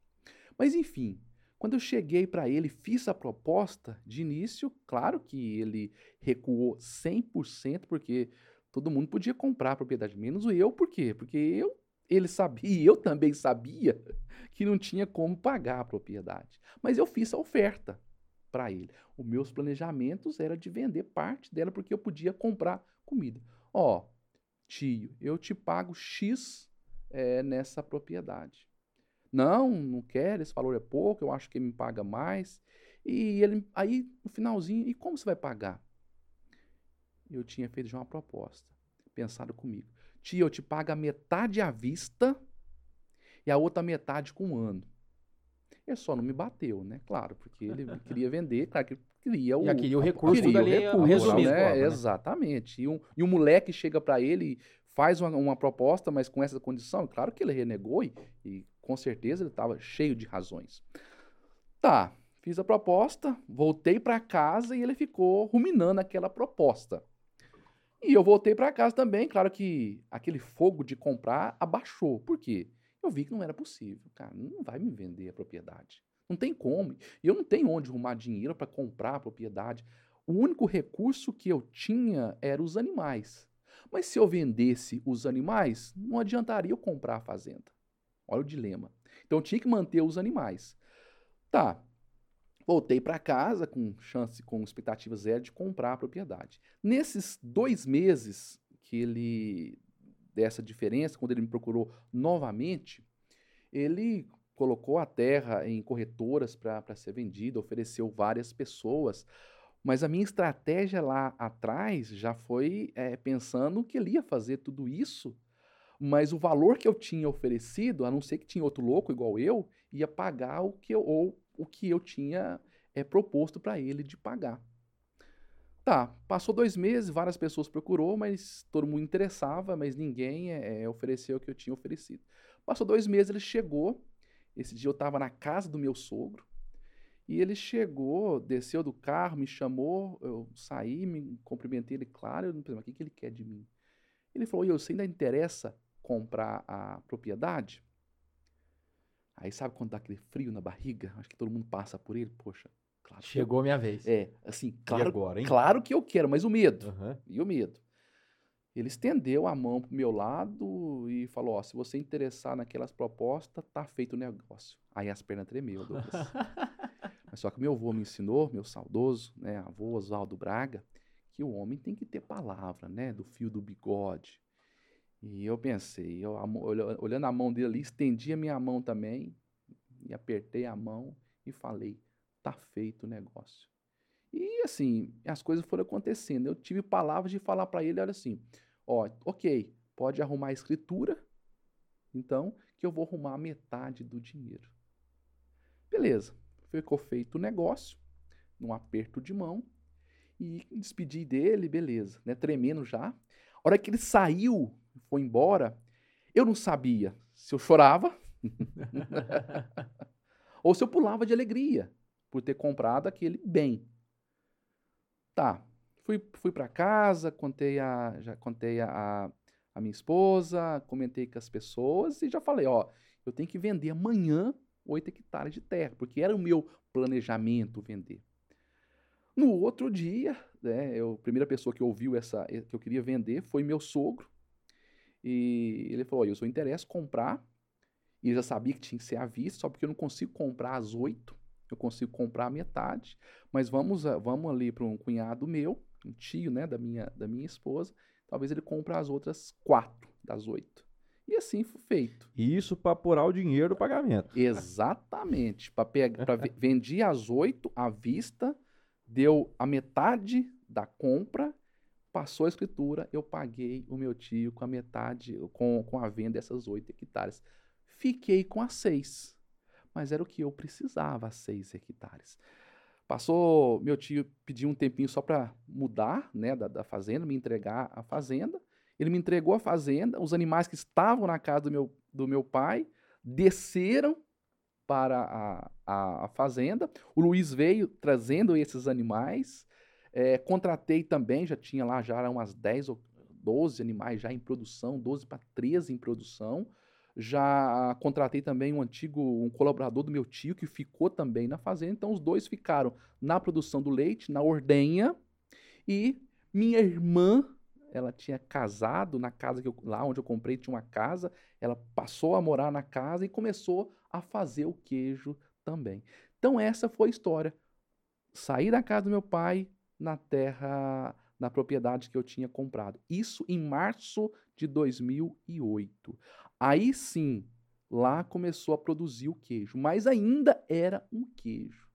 Mas enfim, quando eu cheguei para ele, fiz a proposta de início, claro que ele recuou 100%, porque todo mundo podia comprar a propriedade, menos eu, por quê? Porque eu ele sabia, e eu também sabia, que não tinha como pagar a propriedade. Mas eu fiz a oferta para ele. Os meus planejamentos era de vender parte dela porque eu podia comprar comida. Ó, tio, eu te pago X é, nessa propriedade. Não, não quero, esse valor é pouco, eu acho que ele me paga mais. E ele, aí, no finalzinho, e como você vai pagar? Eu tinha feito já uma proposta, pensado comigo. Tia, eu te pago a metade à vista e a outra metade com um ano. Ele só não me bateu, né? Claro, porque ele queria vender, claro que queria o. E aqui, o recurso queria o recurso, resumido. Né? né? Exatamente. E um, e um moleque chega para ele faz uma, uma, proposta, mas com essa condição, claro que ele renegou e, e com certeza ele estava cheio de razões. Tá, fiz a proposta, voltei para casa e ele ficou ruminando aquela proposta. E eu voltei para casa também, claro que aquele fogo de comprar abaixou. Por quê? Eu vi que não era possível. Cara, não vai me vender a propriedade. Não tem como. E eu não tenho onde arrumar dinheiro para comprar a propriedade. O único recurso que eu tinha era os animais. Mas se eu vendesse os animais, não adiantaria eu comprar a fazenda. Olha o dilema. Então eu tinha que manter os animais. Tá, Voltei para casa com chance, com expectativa zero de comprar a propriedade. Nesses dois meses que ele dessa diferença, quando ele me procurou novamente, ele colocou a terra em corretoras para ser vendida, ofereceu várias pessoas. Mas a minha estratégia lá atrás já foi é, pensando que ele ia fazer tudo isso, mas o valor que eu tinha oferecido, a não ser que tinha outro louco igual eu, ia pagar o que eu, ou o que eu tinha é, proposto para ele de pagar. Tá, passou dois meses, várias pessoas procurou, mas todo mundo interessava, mas ninguém é, ofereceu o que eu tinha oferecido. Passou dois meses, ele chegou. Esse dia eu estava na casa do meu sogro. E ele chegou, desceu do carro, me chamou, eu saí, me cumprimentei ele, claro, eu não pensei, mas o que, ele quer de mim? Ele falou, e você ainda interessa comprar a propriedade? Aí sabe quando dá aquele frio na barriga? Acho que todo mundo passa por ele. Poxa, claro. Chegou eu, minha vez. É, assim, claro, agora, hein? claro que eu quero, mas o medo. Uhum. E o medo. Ele estendeu a mão pro meu lado e falou: Ó, se você interessar naquelas propostas, tá feito o negócio. Aí as pernas tremeu, Douglas. Mas só que meu avô me ensinou, meu saudoso, né, avô Oswaldo Braga, que o homem tem que ter palavra, né, do fio do bigode. E eu pensei, eu, olhando a mão dele ali, estendi a minha mão também, e apertei a mão e falei: tá feito o negócio. E assim, as coisas foram acontecendo. Eu tive palavras de falar para ele, olha assim, ó, ok, pode arrumar a escritura, então, que eu vou arrumar metade do dinheiro. Beleza, ficou feito o negócio, num aperto de mão, e despedi dele, beleza, né, tremendo já. A hora que ele saiu, foi embora, eu não sabia se eu chorava ou se eu pulava de alegria por ter comprado aquele bem. Tá. Fui, fui para casa, contei a, já contei a, a minha esposa, comentei com as pessoas e já falei, ó, eu tenho que vender amanhã 8 hectares de terra, porque era o meu planejamento vender. No outro dia, né, eu, a primeira pessoa que ouviu essa que eu queria vender foi meu sogro. E ele falou: eu sou interesse comprar. E eu já sabia que tinha que ser à vista, só porque eu não consigo comprar às oito eu consigo comprar a metade, mas vamos, vamos ali para um cunhado meu, um tio, né, da minha, da minha esposa, talvez ele compre as outras quatro das oito. E assim foi feito. E isso para apurar o dinheiro do pagamento. Exatamente. Para pegar, pra, vendi as oito à vista, deu a metade da compra, passou a escritura, eu paguei o meu tio com a metade, com, com a venda dessas oito hectares. Fiquei com as seis mas era o que eu precisava, seis hectares. Passou, meu tio pediu um tempinho só para mudar, né, da, da, fazenda, me entregar a fazenda. Ele me entregou a fazenda, os animais que estavam na casa do meu, do meu pai desceram para a, a, a fazenda. O Luiz veio trazendo esses animais. É, contratei também, já tinha lá já umas 10 ou 12 animais já em produção, 12 para 13 em produção. Já contratei também um antigo um colaborador do meu tio que ficou também na fazenda. Então os dois ficaram na produção do leite, na ordenha. E minha irmã, ela tinha casado na casa que eu, lá onde eu comprei tinha uma casa. Ela passou a morar na casa e começou a fazer o queijo também. Então essa foi a história. Saí da casa do meu pai na terra na propriedade que eu tinha comprado. Isso em março de 2008. Aí sim, lá começou a produzir o queijo, mas ainda era um queijo.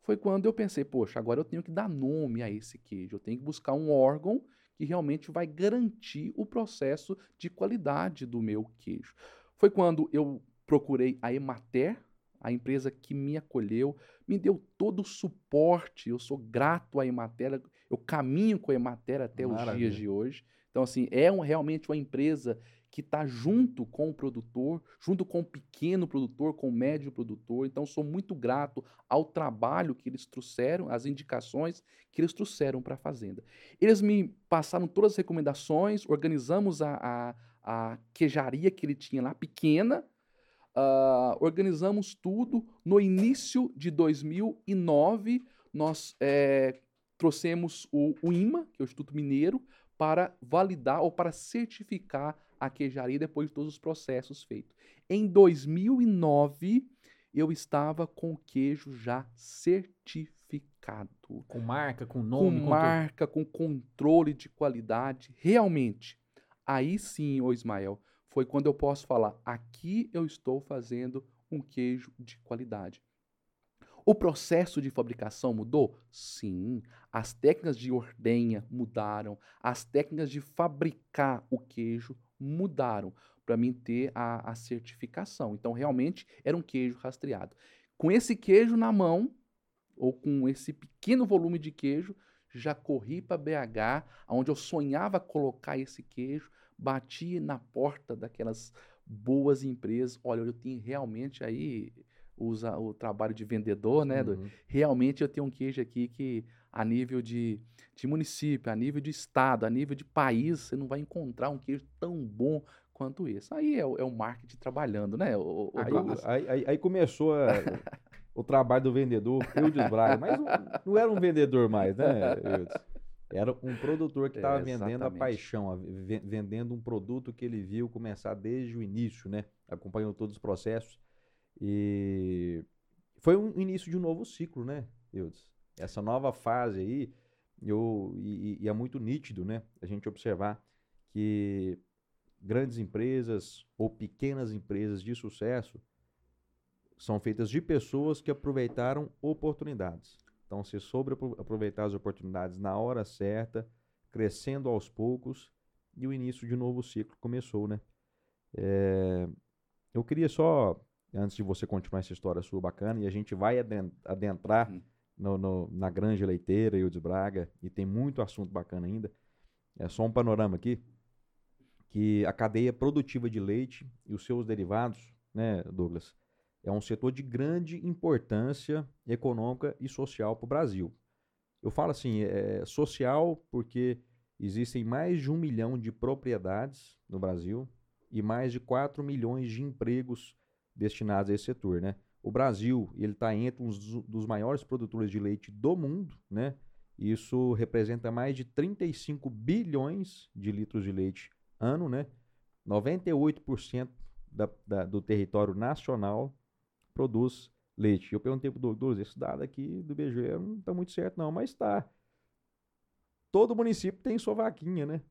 Foi quando eu pensei, poxa, agora eu tenho que dar nome a esse queijo, eu tenho que buscar um órgão que realmente vai garantir o processo de qualidade do meu queijo. Foi quando eu procurei a Emater, a empresa que me acolheu, me deu todo o suporte, eu sou grato à Emater, eu caminho com a Emater até Maravilha. os dias de hoje. Então, assim, é um, realmente uma empresa que está junto com o produtor, junto com o pequeno produtor, com o médio produtor. Então, sou muito grato ao trabalho que eles trouxeram, as indicações que eles trouxeram para a fazenda. Eles me passaram todas as recomendações, organizamos a, a, a queijaria que ele tinha lá, pequena, uh, organizamos tudo. No início de 2009, nós é, trouxemos o, o IMA, que é o Instituto Mineiro, para validar ou para certificar a queijaria depois de todos os processos feitos. Em 2009, eu estava com o queijo já certificado. Com marca, com nome? Com, com marca, com controle de qualidade. Realmente, aí sim, ô Ismael, foi quando eu posso falar: aqui eu estou fazendo um queijo de qualidade. O processo de fabricação mudou? Sim. As técnicas de ordenha mudaram. As técnicas de fabricar o queijo mudaram para mim ter a, a certificação. Então, realmente, era um queijo rastreado. Com esse queijo na mão, ou com esse pequeno volume de queijo, já corri para BH, onde eu sonhava colocar esse queijo, bati na porta daquelas boas empresas. Olha, eu tenho realmente aí usa o trabalho de vendedor, né? Uhum. Realmente eu tenho um queijo aqui que a nível de, de município, a nível de estado, a nível de país, você não vai encontrar um queijo tão bom quanto esse. Aí é, o, é o marketing trabalhando, né? O, o aí, aí, aí, começou a, o trabalho do vendedor, Eudes Braga, mas não, não, era um vendedor mais, né, Eudes? Era um produtor que estava É, vendendo a paixão, a- vendendo um produto que ele viu começar desde o início, né? Acompanhou todos os processos. E foi um início de um novo ciclo, né, Eudes? Essa nova fase aí, eu, e, e- e é muito nítido, né? A gente observar que grandes empresas ou pequenas empresas de sucesso são feitas de pessoas que aproveitaram oportunidades. Então, se soube apro- aproveitar as oportunidades na hora certa, crescendo aos poucos, e o início de um novo ciclo começou, né? É, eu queria só, antes de você continuar essa história sua bacana, e a gente vai aden- adentrar Uhum. no- no- na Granja Leiteira e o de Braga, e tem muito assunto bacana ainda. É só um panorama aqui, que a cadeia produtiva de leite e os seus derivados, né, Douglas, é um setor de grande importância econômica e social para o Brasil. Eu falo assim, é social porque existem mais de um milhão de propriedades no Brasil e mais de 4 milhões de empregos destinados a esse setor, né? O Brasil, ele está entre um dos, dos maiores produtores de leite do mundo, né? Isso representa mais de 35 bilhões de litros de leite ano, né? 98% da, da, do território nacional produz leite. Eu perguntei para o Douglas, esse dado aqui do BGE não está muito certo não, mas está. Todo município tem sua vaquinha, né?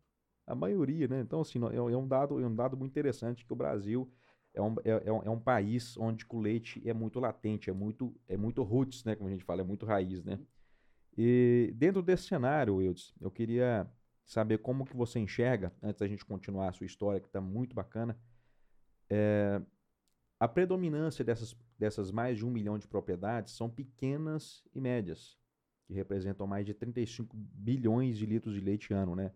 A maioria, né? Então, assim, é, é um dado, é um dado muito interessante que o Brasil é um, é, é um, é país onde o leite é muito latente, é muito, é muito roots, né? Como a gente fala, é muito raiz, né? E dentro desse cenário, Wildes, eu queria saber como que você enxerga, antes da gente continuar a sua história, que está muito bacana, é, a predominância dessas, dessas mais de um milhão de propriedades são pequenas e médias, que representam mais de 35 bilhões de litros de leite ano, né?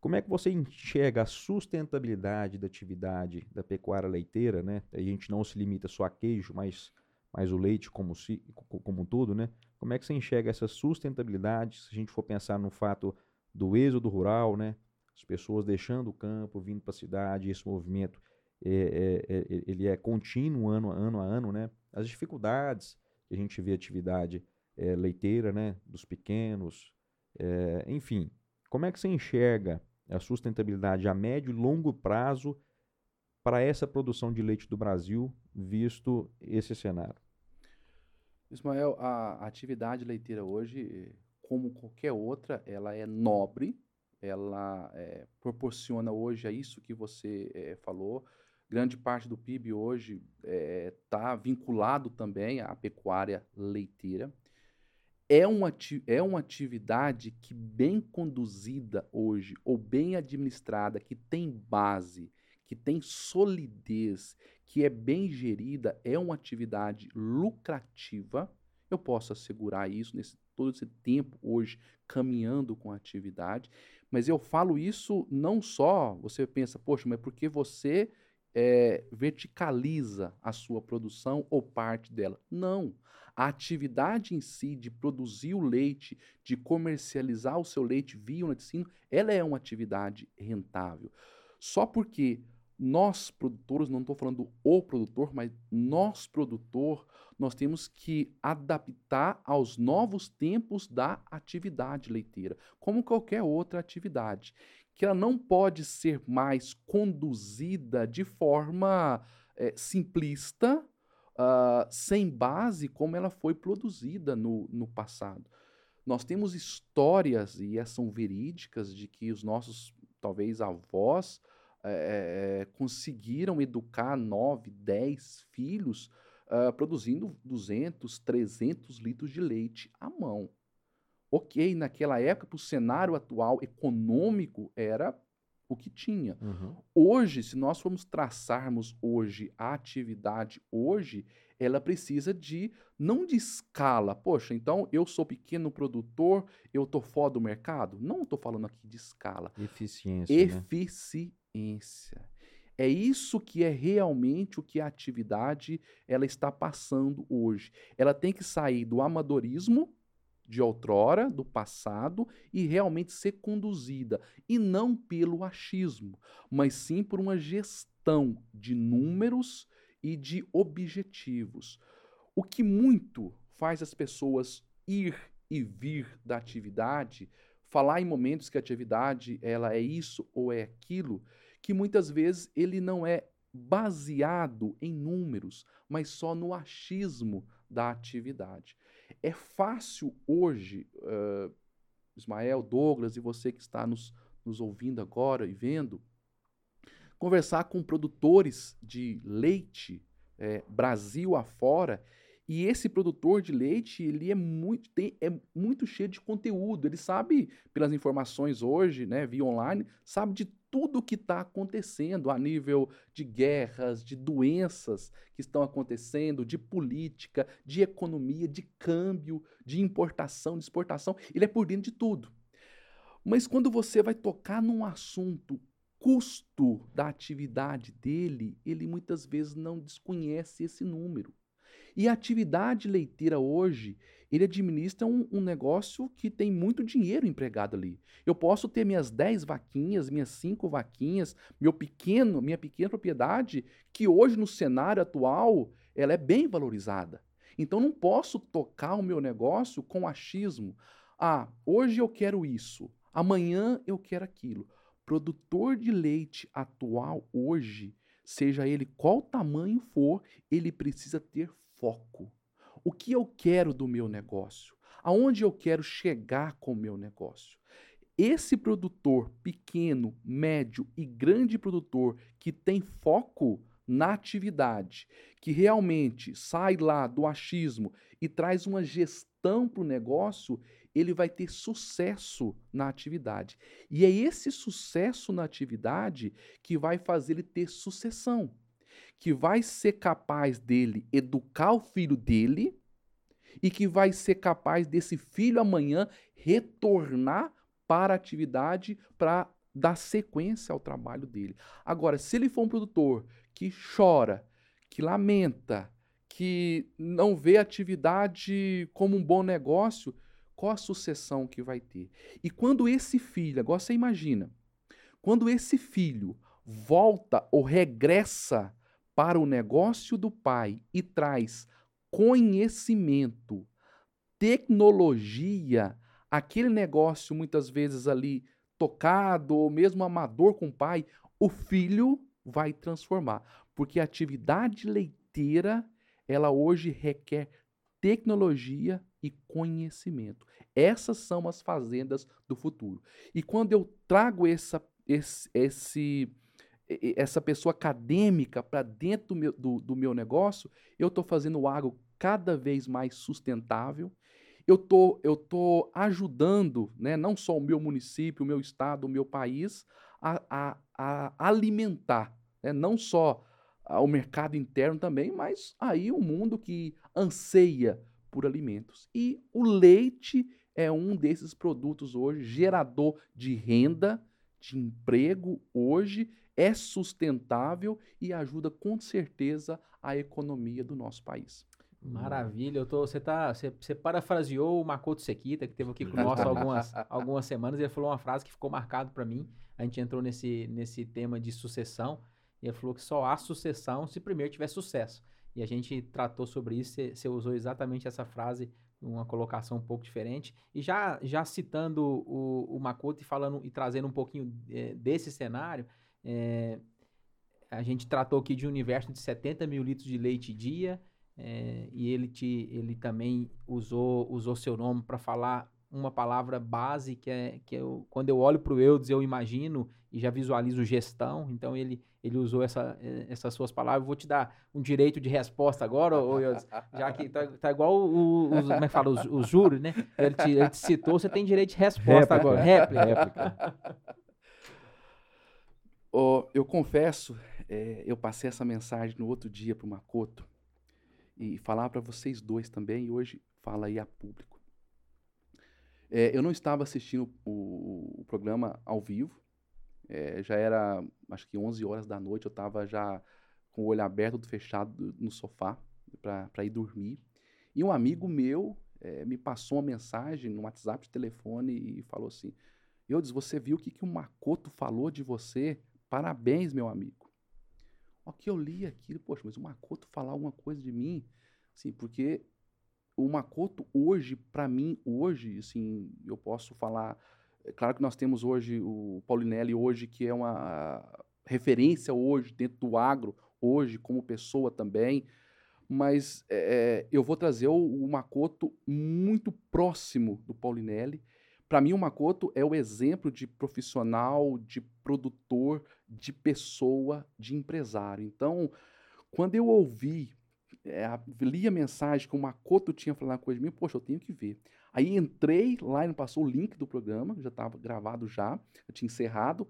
Como é que você enxerga a sustentabilidade da atividade da pecuária leiteira, né? A gente não se limita só a queijo, mas, mas o leite como, si, como um todo, né? Como é que você enxerga essa sustentabilidade, se a gente for pensar no fato do êxodo rural, né? As pessoas deixando o campo, vindo para a cidade, esse movimento é, é, é, ele é contínuo ano a ano a ano, né? As dificuldades que a gente vê atividade é, leiteira, né? Dos pequenos, é, enfim. Como é que você enxerga a sustentabilidade a médio e longo prazo para essa produção de leite do Brasil, visto esse cenário? Ismael, a atividade leiteira hoje, como qualquer outra, ela é nobre, ela é, proporciona hoje a isso que você é, falou. Grande parte do PIB hoje está vinculado também à pecuária leiteira. É uma, é uma atividade que, bem conduzida hoje, ou bem administrada, que tem base, que tem solidez, que é bem gerida, é uma atividade lucrativa. Eu posso assegurar isso nesse todo esse tempo hoje caminhando com a atividade, mas eu falo isso não só, você pensa, poxa, mas porque você é, verticaliza a sua produção ou parte dela? Não. A atividade em si de produzir o leite, de comercializar o seu leite via o laticínio, ela é uma atividade rentável. Só porque nós produtores, não estou falando o produtor, mas nós produtor, nós temos que adaptar aos novos tempos da atividade leiteira, como qualquer outra atividade, que ela não pode ser mais conduzida de forma é, simplista, uh, sem base, como ela foi produzida no, no passado. Nós temos histórias, e essas são verídicas, de que os nossos, talvez, avós, é, conseguiram educar nove, dez filhos uh, produzindo 200, 300 litros de leite à mão. Ok, naquela época, para o cenário atual econômico, era o que tinha. Uhum. Hoje, se nós formos traçarmos hoje a atividade hoje, ela precisa de não de escala. Poxa, então eu sou pequeno produtor, eu tô fora do mercado? Não estou falando aqui de escala. Eficiência. Eficiência. Né? É isso que é realmente o que a atividade ela está passando hoje. Ela tem que sair do amadorismo de outrora, do passado, e realmente ser conduzida, e não pelo achismo, mas sim por uma gestão de números e de objetivos. O que muito faz as pessoas ir e vir da atividade falar em momentos que a atividade ela é isso ou é aquilo, que muitas vezes ele não é baseado em números, mas só no achismo da atividade. É fácil hoje, uh, Ismael, Douglas e você que está nos, nos ouvindo agora e vendo, conversar com produtores de leite é, Brasil afora e esse produtor de leite, ele é muito, tem, é muito cheio de conteúdo. Ele sabe, pelas informações hoje, né, via online, sabe de tudo o que está acontecendo a nível de guerras, de doenças que estão acontecendo, de política, de economia, de câmbio, de importação, de exportação. Ele é por dentro de tudo. Mas quando você vai tocar num assunto custo da atividade dele, ele muitas vezes não desconhece esse número. E a atividade leiteira hoje, ele administra um, um, negócio que tem muito dinheiro empregado ali. Eu posso ter minhas 10 vaquinhas, minhas 5 vaquinhas, meu pequeno, minha pequena propriedade, que hoje no cenário atual, ela é bem valorizada. Então não posso tocar o meu negócio com achismo. Ah, hoje eu quero isso, amanhã eu quero aquilo. Produtor de leite atual hoje, seja ele qual tamanho for, ele precisa ter foco. O que eu quero do meu negócio? Aonde eu quero chegar com o meu negócio? Esse produtor pequeno, médio e grande produtor que tem foco na atividade, que realmente sai lá do achismo e traz uma gestão para o negócio, ele vai ter sucesso na atividade. E é esse sucesso na atividade que vai fazer ele ter sucessão que vai ser capaz dele educar o filho dele e que vai ser capaz desse filho amanhã retornar para a atividade para dar sequência ao trabalho dele. Agora, se ele for um produtor que chora, que lamenta, que não vê a atividade como um bom negócio, qual a sucessão que vai ter? E quando esse filho, agora você imagina, quando esse filho volta ou regressa para o negócio do pai e traz conhecimento, tecnologia, aquele negócio muitas vezes ali tocado ou mesmo amador com o pai, o filho vai transformar, porque a atividade leiteira, ela hoje requer tecnologia e conhecimento. Essas são as fazendas do futuro. E quando eu trago essa, esse, esse essa pessoa acadêmica para dentro do meu, do, do meu negócio, eu estou fazendo o agro cada vez mais sustentável. Eu tô, eu tô ajudando, né, não só o meu município, o meu estado, o meu país, a, a, a alimentar, né, não só o mercado interno também, mas aí o mundo que anseia por alimentos. E o leite é um desses produtos hoje, gerador de renda, de emprego hoje é sustentável e ajuda com certeza a economia do nosso país. Maravilha, eu tô, você, tá, você, você parafraseou o Makoto Sekita, que teve aqui conosco algumas, algumas semanas, ele falou uma frase que ficou marcado para mim, a gente entrou nesse, nesse tema de sucessão, e ele falou que só há sucessão se primeiro tiver sucesso. E a gente tratou sobre isso, você, você usou exatamente essa frase, uma colocação um pouco diferente. E já, já citando o, o Makoto e falando e trazendo um pouquinho é, desse cenário, é, a gente tratou aqui de um universo de 70 mil litros de leite dia, é, e ele, te, ele também usou, usou seu nome para falar uma palavra base que é que eu, quando eu olho para o Eudes eu imagino e já visualizo gestão. Então ele, ele usou essa, é, essas suas palavras. Eu vou te dar um direito de resposta agora, ô, Eudes, já que tá, tá igual o, os, como é que fala, os, os juros, né? Ele te, ele te citou, você tem direito de resposta réplica. agora. Réplica. réplica. Oh, eu confesso, é, eu passei essa mensagem no outro dia para o Makoto e falar para vocês dois também, e hoje fala aí a público. É, eu não estava assistindo o, o programa ao vivo, é, já era acho que 11 horas da noite, eu estava já com o olho aberto, fechado no sofá para ir dormir. E um amigo meu é, me passou uma mensagem no WhatsApp de telefone e falou assim: Eudes, você viu o que, que o Makoto falou de você Parabéns, meu amigo. Ó, que eu li aquilo, poxa, mas o Makoto falar alguma coisa de mim, assim, porque o Makoto hoje, para mim, hoje, assim, eu posso falar É claro que nós temos hoje o Paulinelli hoje que é uma referência hoje dentro do agro hoje como pessoa também, mas é, eu vou trazer o, o Makoto muito próximo do Paulinelli. Para mim, o Makoto é o exemplo de profissional, de produtor, de pessoa, de empresário. Então, quando eu ouvi, é, li a mensagem que o Makoto tinha falado uma coisa de mim, poxa, eu tenho que ver. Aí entrei lá e passou o link do programa, já estava gravado já, eu tinha encerrado,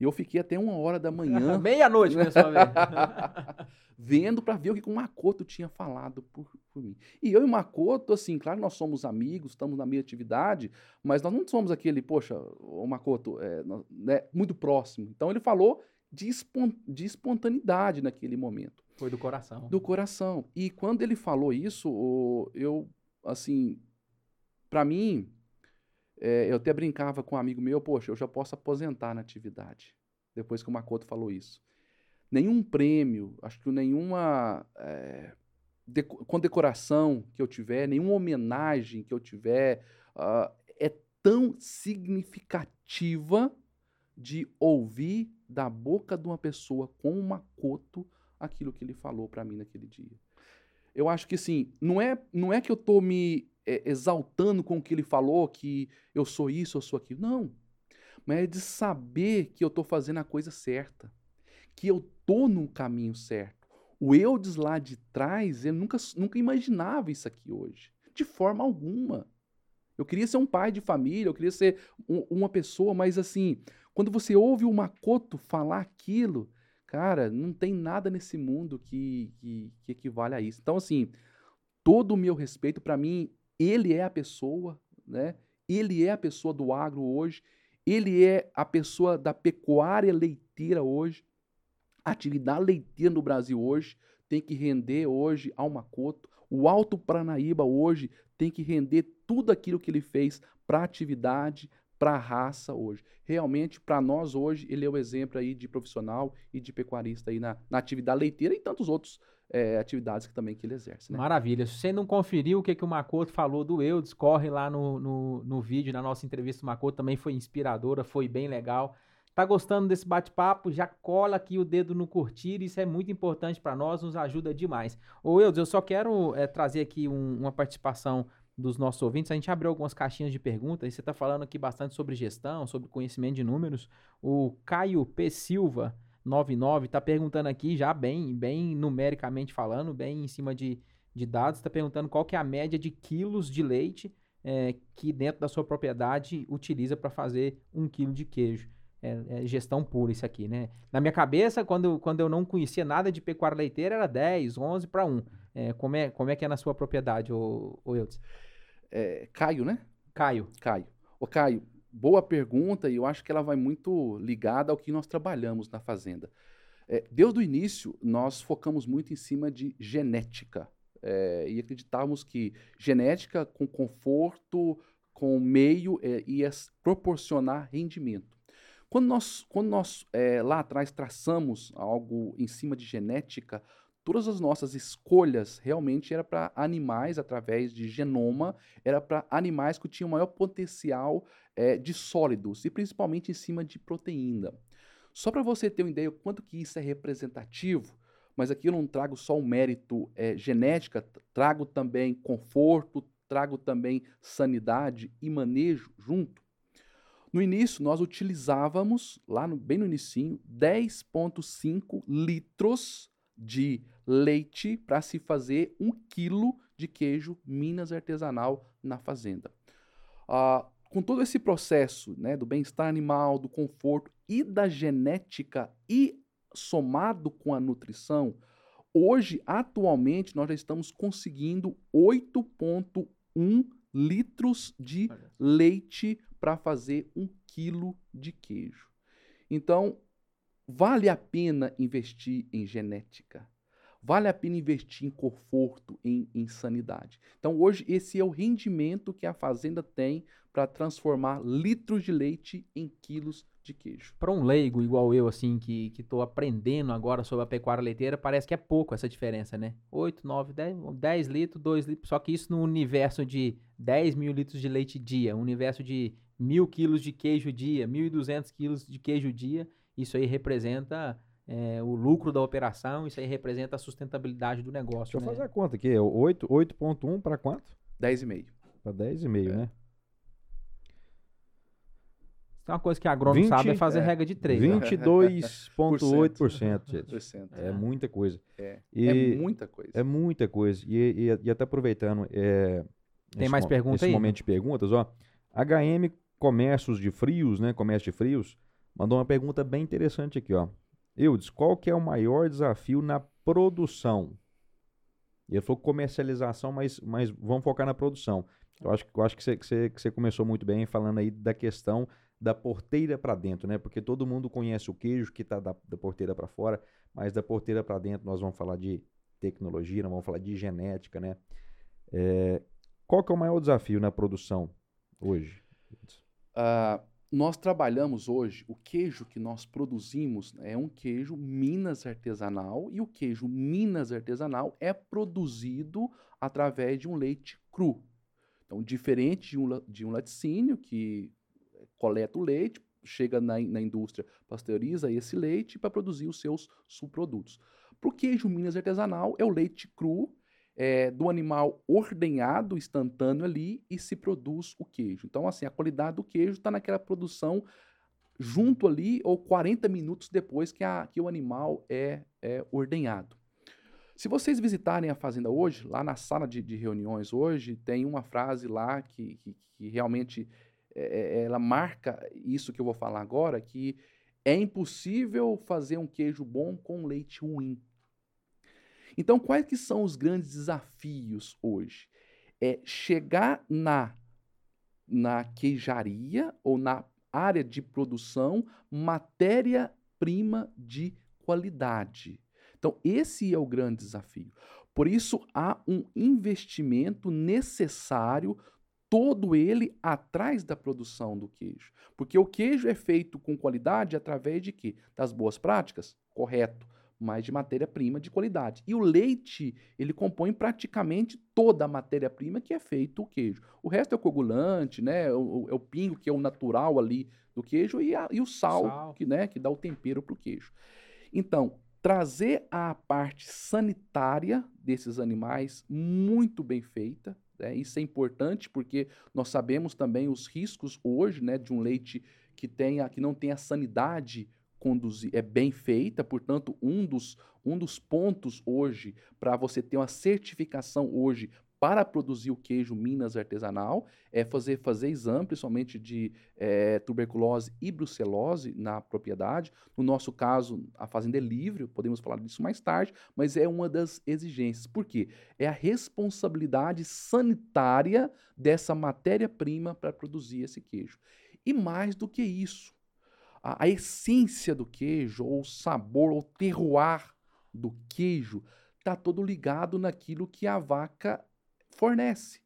e eu fiquei até uma hora da manhã. Meia-noite, pessoal. vendo para ver o que o Makoto tinha falado por, por, mim. E eu e o Makoto, assim, claro, nós somos amigos, estamos na mesma atividade, mas nós não somos aquele, poxa, o Makoto, é, né, muito próximo. Então ele falou de, espon de espontaneidade naquele momento. Foi do coração. Do coração. E quando ele falou isso, eu, assim, para mim, é, eu até brincava com um amigo meu, poxa, eu já posso aposentar na atividade, depois que o Makoto falou isso. Nenhum prêmio, acho que nenhuma é, condecoração que eu tiver, nenhuma homenagem que eu tiver uh, é tão significativa de ouvir da boca de uma pessoa com o Makoto aquilo que ele falou para mim naquele dia. Eu acho que assim, não é, não é que eu tô me exaltando com o que ele falou, que eu sou isso, eu sou aquilo. Não. Mas é de saber que eu estou fazendo a coisa certa. Que eu estou no caminho certo. O Eudes lá de trás, ele nunca, nunca imaginava isso aqui hoje. De forma alguma. Eu queria ser um pai de família, eu queria ser um, uma pessoa, mas assim, quando você ouve o Makoto falar aquilo, cara, não tem nada nesse mundo que, que, que equivale a isso. Então, assim, todo o meu respeito, para mim, ele é a pessoa, né? Ele é a pessoa do agro hoje, ele é a pessoa da pecuária leiteira hoje. A atividade leiteira no Brasil hoje tem que render hoje ao Macoto. O Alto Paranaíba hoje tem que render tudo aquilo que ele fez para a atividade, para a raça hoje. Realmente, para nós hoje, ele é o exemplo aí de profissional e de pecuarista aí na, na atividade leiteira e tantos outros é, atividades que também que ele exerce. Né? Maravilha. Se você não conferiu o que, que o Makoto falou do Eudes, corre lá no, no, no vídeo, na nossa entrevista, o Makoto também foi inspiradora, foi bem legal. Tá gostando desse bate-papo? Já cola aqui o dedo no curtir, isso é muito importante para nós, nos ajuda demais. Ô Eudes, eu só quero é, trazer aqui um, uma participação dos nossos ouvintes. A gente abriu algumas caixinhas de perguntas e você está falando aqui bastante sobre gestão, sobre conhecimento de números. O Caio P. Silva 99 está perguntando aqui, já bem, bem numericamente falando, bem em cima de, de dados, está perguntando qual que é a média de quilos de leite é, que dentro da sua propriedade utiliza para fazer um quilo de queijo. É, é, gestão pura isso aqui, né? Na minha cabeça, quando, quando eu não conhecia nada de pecuária leiteira, era 10, 11 para 1. É, como, é, como é que é na sua propriedade, ô, ô Eudes? É, Caio, né? Caio. Caio. Ô, Caio, boa pergunta e eu acho que ela vai muito ligada ao que nós trabalhamos na fazenda. É, desde o início, nós focamos muito em cima de genética é, e acreditávamos que genética com conforto, com meio, é, ia proporcionar rendimento. Quando nós, quando nós é, lá atrás traçamos algo em cima de genética, todas as nossas escolhas realmente era para animais através de genoma, era para animais que tinham maior potencial é, de sólidos e principalmente em cima de proteína. Só para você ter uma ideia quanto que isso é representativo, mas aqui eu não trago só o mérito é, genética, trago também conforto, trago também sanidade e manejo junto. No início, nós utilizávamos, lá no, bem no início, 10,5 litros de leite para se fazer um quilo de queijo Minas artesanal na fazenda. Uh, com todo esse processo né, do bem-estar animal, do conforto e da genética e somado com a nutrição, hoje, atualmente, nós já estamos conseguindo 8,1 litros de leite para fazer um quilo de queijo. Então, vale a pena investir em genética. Vale a pena investir em conforto, em, em sanidade. Então, hoje, esse é o rendimento que a fazenda tem para transformar litros de leite em quilos de queijo. Para um leigo igual eu, assim, que estou aprendendo agora sobre a pecuária leiteira, parece que é pouco essa diferença, né? 8, 9, 10, 10 litros, 2 litros. Só que isso no universo de 10 mil litros de leite dia, um universo de mil quilos de queijo dia, 1.200 quilos de queijo dia, isso aí representa é, o lucro da operação, isso aí representa a sustentabilidade do negócio. Deixa eu né? fazer a conta aqui. 8,1 para quanto? 10,5. Para 10,5, É. né? Então, uma coisa que a agrônomo sabe é 20, fazer é, regra de três. né? 22,8%, gente. 100%. É muita coisa. É, E é muita coisa. é muita coisa. E, e- e até aproveitando. É, Tem esse mais mo- pergunta esse aí? momento de perguntas, ó. HM Comércios de Frios, né? Comércio de Frios, mandou uma pergunta bem interessante aqui, ó. Eudes, qual que é o maior desafio na produção? E ele falou comercialização, mas, mas vamos focar na produção. Eu acho, eu acho que, você, que, você, que você começou muito bem falando aí da questão da porteira para dentro, né? Porque todo mundo conhece o queijo que está da, da porteira para fora, mas da porteira para dentro nós vamos falar de tecnologia, nós vamos falar de genética, né? É, qual que é o maior desafio na produção hoje? Ah, nós trabalhamos hoje, o queijo que nós produzimos é um queijo Minas artesanal e o queijo Minas artesanal é produzido através de um leite cru. Então, diferente de um, de um laticínio que coleta o leite, chega na, na indústria, pasteuriza esse leite para produzir os seus subprodutos. Para o queijo Minas artesanal, é o leite cru é, do animal ordenhado, instantâneo ali, e se produz o queijo. Então, assim, a qualidade do queijo está naquela produção junto ali, ou 40 minutos depois que, a, que o animal é, é ordenhado. Se vocês visitarem a fazenda hoje, lá na sala de, de reuniões hoje, tem uma frase lá que, que, que realmente é, é, ela marca isso que eu vou falar agora, que é impossível fazer um queijo bom com leite ruim. Então, quais que são os grandes desafios hoje? É chegar na, na queijaria ou na área de produção matéria-prima de qualidade. Então, esse é o grande desafio. Por isso, há um investimento necessário, todo ele atrás da produção do queijo. Porque o queijo é feito com qualidade através de quê? Das boas práticas? Correto mas de matéria-prima de qualidade. E o leite, ele compõe praticamente toda a matéria-prima que é feito o queijo. O resto é o coagulante, né? O, o- é o pingo, que é o natural ali do queijo, e, a- e o sal, Sal. Que, né? que dá o tempero para o queijo. Então, trazer a parte sanitária desses animais muito bem feita, né? Isso é importante porque nós sabemos também os riscos hoje, né, de um leite que tenha que não tenha sanidade conduzir é bem feita, portanto, um dos, um dos pontos hoje para você ter uma certificação hoje para produzir o queijo Minas artesanal é fazer, fazer exame, principalmente de eh, tuberculose e brucelose na propriedade. No nosso caso, a fazenda é livre, podemos falar disso mais tarde, mas é uma das exigências. Por quê? É a responsabilidade sanitária dessa matéria-prima para produzir esse queijo. E mais do que isso, a, a essência do queijo, ou o sabor, ou terroir do queijo, está todo ligado naquilo que a vaca fornece.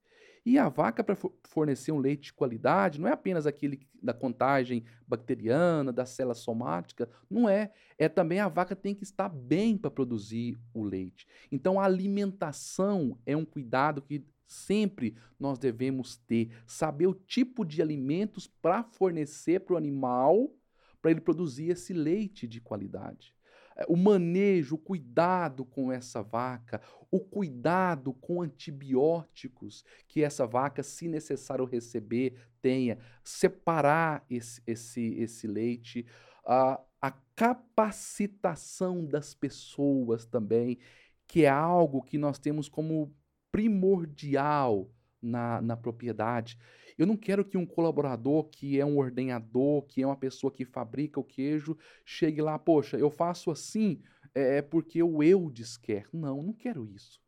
E a vaca, para fornecer um leite de qualidade, não é apenas aquele da contagem bacteriana, da célula somática, não é. É também a vaca tem que estar bem para produzir o leite. Então a alimentação é um cuidado que sempre nós devemos ter. Saber o tipo de alimentos para fornecer para o animal, para ele produzir esse leite de qualidade. É, O manejo, o cuidado com essa vaca, o cuidado com antibióticos que essa vaca, se necessário receber, tenha, separar esse, esse, esse leite, a, a capacitação das pessoas também, que é algo que nós temos como primordial na, na propriedade. Eu não quero que um colaborador que é um ordenhador, que é uma pessoa que fabrica o queijo, chegue lá, poxa, eu faço assim é porque o Eudes quer. Não, não quero isso.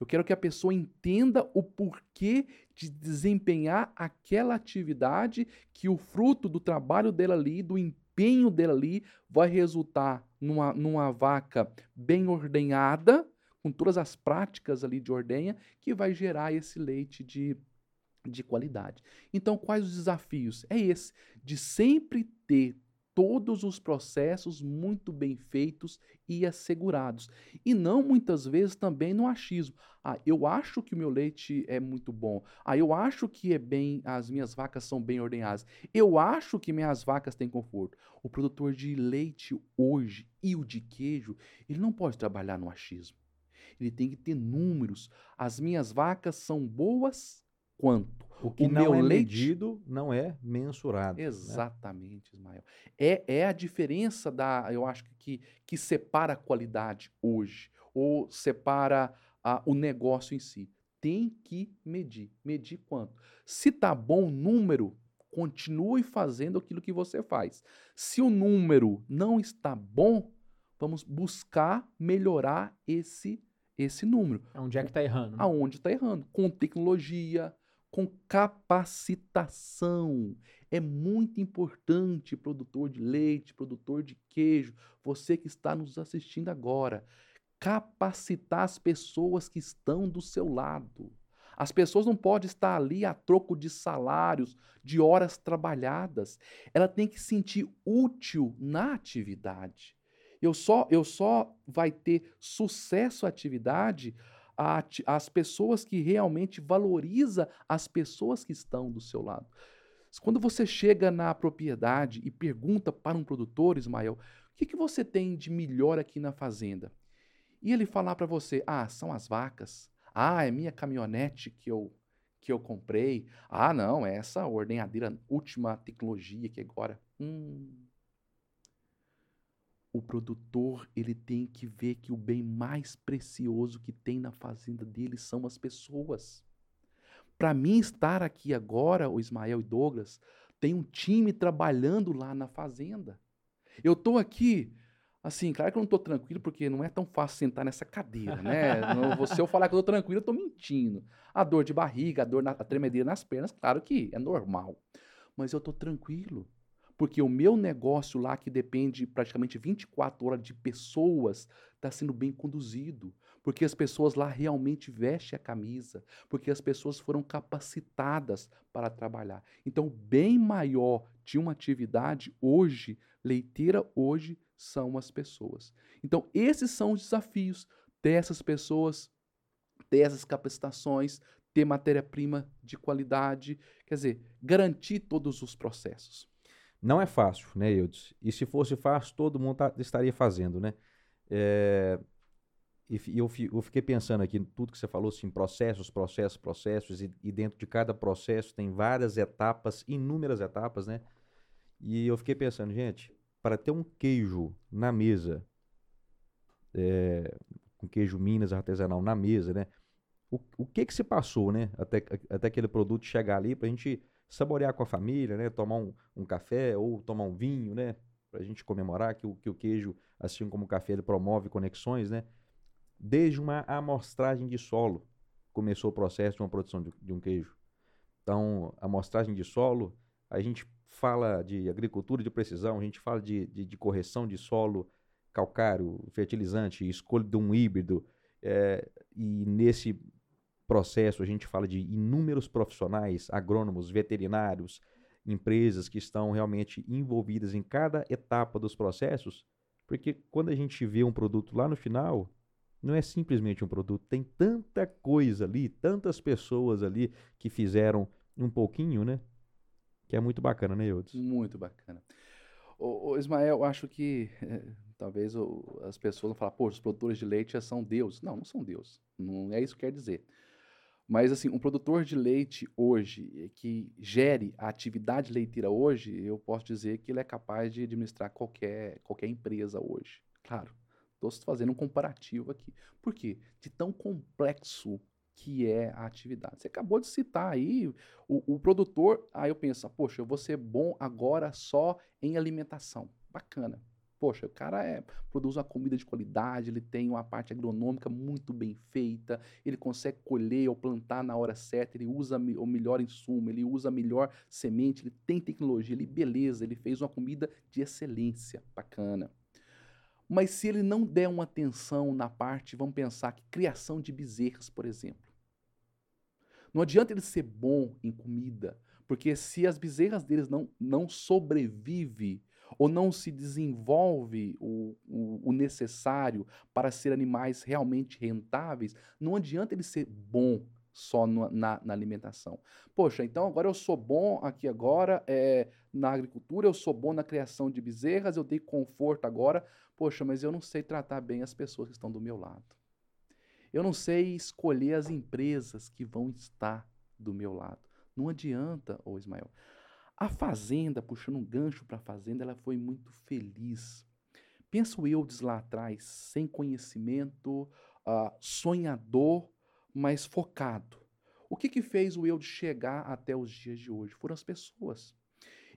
Eu quero que a pessoa entenda o porquê de desempenhar aquela atividade que o fruto do trabalho dela ali, do empenho dela ali, vai resultar numa, numa vaca bem ordenhada, com todas as práticas ali de ordenha, que vai gerar esse leite de, de qualidade. Então, quais os desafios? É esse, de sempre ter todos os processos muito bem feitos e assegurados. E não muitas vezes também no achismo. Ah, eu acho que o meu leite é muito bom. Ah, eu acho que é bem, as minhas vacas são bem ordenhadas. Eu acho que minhas vacas têm conforto. O produtor de leite hoje e o de queijo, ele não pode trabalhar no achismo. Ele tem que ter números. As minhas vacas são boas quanto? O que o não meu é leite- medido não é mensurado. né? Exatamente, Ismael. É, é a diferença da, eu acho que, que separa a qualidade hoje, ou separa ah, o negócio em si. Tem que medir. Medir quanto? Se tá bom o número, continue fazendo aquilo que você faz. Se o número não está bom, vamos buscar melhorar esse, esse número. Onde é que tá errando? né? Aonde está errando? Com tecnologia, com capacitação. É muito importante, produtor de leite, produtor de queijo, você que está nos assistindo agora, capacitar as pessoas que estão do seu lado. As pessoas não podem estar ali a troco de salários, de horas trabalhadas. Ela tem que se sentir útil na atividade. Eu só, eu só vai ter sucesso à atividade as pessoas que realmente valoriza as pessoas que estão do seu lado. Quando você chega na propriedade e pergunta para um produtor, Ismael, o que, que você tem de melhor aqui na fazenda? E ele falar para você, ah, são as vacas. Ah, é minha caminhonete que eu que eu comprei. Ah, não, é essa ordenhadeira última tecnologia que agora. Hum. O produtor ele tem que ver que o bem mais precioso que tem na fazenda dele são as pessoas. Para mim estar aqui agora, o Ismael e Douglas, tem um time trabalhando lá na fazenda. Eu estou aqui, assim, claro que eu não estou tranquilo, porque não é tão fácil sentar nessa cadeira, né? Não- se eu falar que eu estou tranquilo, eu estou mentindo. A dor de barriga, a dor na a tremedeira nas pernas, claro que é normal. Mas eu estou tranquilo. Porque o meu negócio lá, que depende praticamente 24 horas de pessoas, está sendo bem conduzido. Porque as pessoas lá realmente vestem a camisa. Porque as pessoas foram capacitadas para trabalhar. Então, bem maior de uma atividade hoje, leiteira hoje, são as pessoas. Então, esses são os desafios dessas pessoas, dessas capacitações, ter matéria-prima de qualidade, quer dizer, garantir todos os processos. Não é fácil, né, Eudes? E se fosse fácil, todo mundo tá- estaria fazendo, né? É, e eu, eu fiquei pensando aqui tudo que você falou, assim, processos, processos, processos, e, e dentro de cada processo tem várias etapas, inúmeras etapas, né? E eu fiquei pensando, gente, para ter um queijo na mesa, é, um queijo Minas artesanal na mesa, né? O, o que que se passou, né? Até, até aquele produto chegar ali para a gente saborear com a família, né? Tomar um, um café ou tomar um vinho, né? Para a gente comemorar que o, que o queijo, assim como o café, ele promove conexões, né? Desde uma amostragem de solo começou o processo de uma produção de, de um queijo. Então, amostragem de solo, a gente fala de agricultura de precisão, a gente fala de, de, de correção de solo, calcário, fertilizante, escolha de um híbrido, eh, e nesse processo a gente fala de inúmeros profissionais, agrônomos, veterinários, empresas que estão realmente envolvidas em cada etapa dos processos, porque quando a gente vê um produto lá no final, não é simplesmente um produto, tem tanta coisa ali, tantas pessoas ali que fizeram um pouquinho, né? Que é muito bacana, né, Eudes? Muito bacana. Ô, ô, Ismael, acho que eh, talvez o- as pessoas vão falar, pô, os produtores de leite já são deuses. Não, não são deuses. Não é isso que quer dizer. Mas, assim, um produtor de leite hoje, eh, que gere a atividade leiteira hoje, eu posso dizer que ele é capaz de administrar qualquer, qualquer empresa hoje. Claro, estou fazendo um comparativo aqui. Por quê? De tão complexo que é a atividade. Você acabou de citar aí o, o produtor, aí eu penso, ah, poxa, eu vou ser bom agora só em alimentação. Bacana. Poxa, o cara é, produz uma comida de qualidade, ele tem uma parte agronômica muito bem feita, ele consegue colher ou plantar na hora certa, ele usa o melhor insumo, ele usa a melhor semente, ele tem tecnologia, ele beleza, ele fez uma comida de excelência, bacana. Mas se ele não der uma atenção na parte, vamos pensar que criação de bezerras, por exemplo. Não adianta ele ser bom em comida, porque se as bezerras deles não, não sobrevivem, ou não se desenvolve o, o, o, necessário para ser animais realmente rentáveis, não adianta ele ser bom só no, na, na, alimentação. Poxa, então agora eu sou bom aqui agora é, na agricultura, eu sou bom na criação de bezerras, eu dei conforto agora. Poxa, mas eu não sei tratar bem as pessoas que estão do meu lado. Eu não sei escolher as empresas que vão estar do meu lado. Não adianta, ô Ismael. A Fazenda, puxando um gancho para a Fazenda, ela foi muito feliz. Penso eu lá atrás, sem conhecimento, uh, sonhador, mas focado. O que, que fez o eu chegar até os dias de hoje? Foram as pessoas.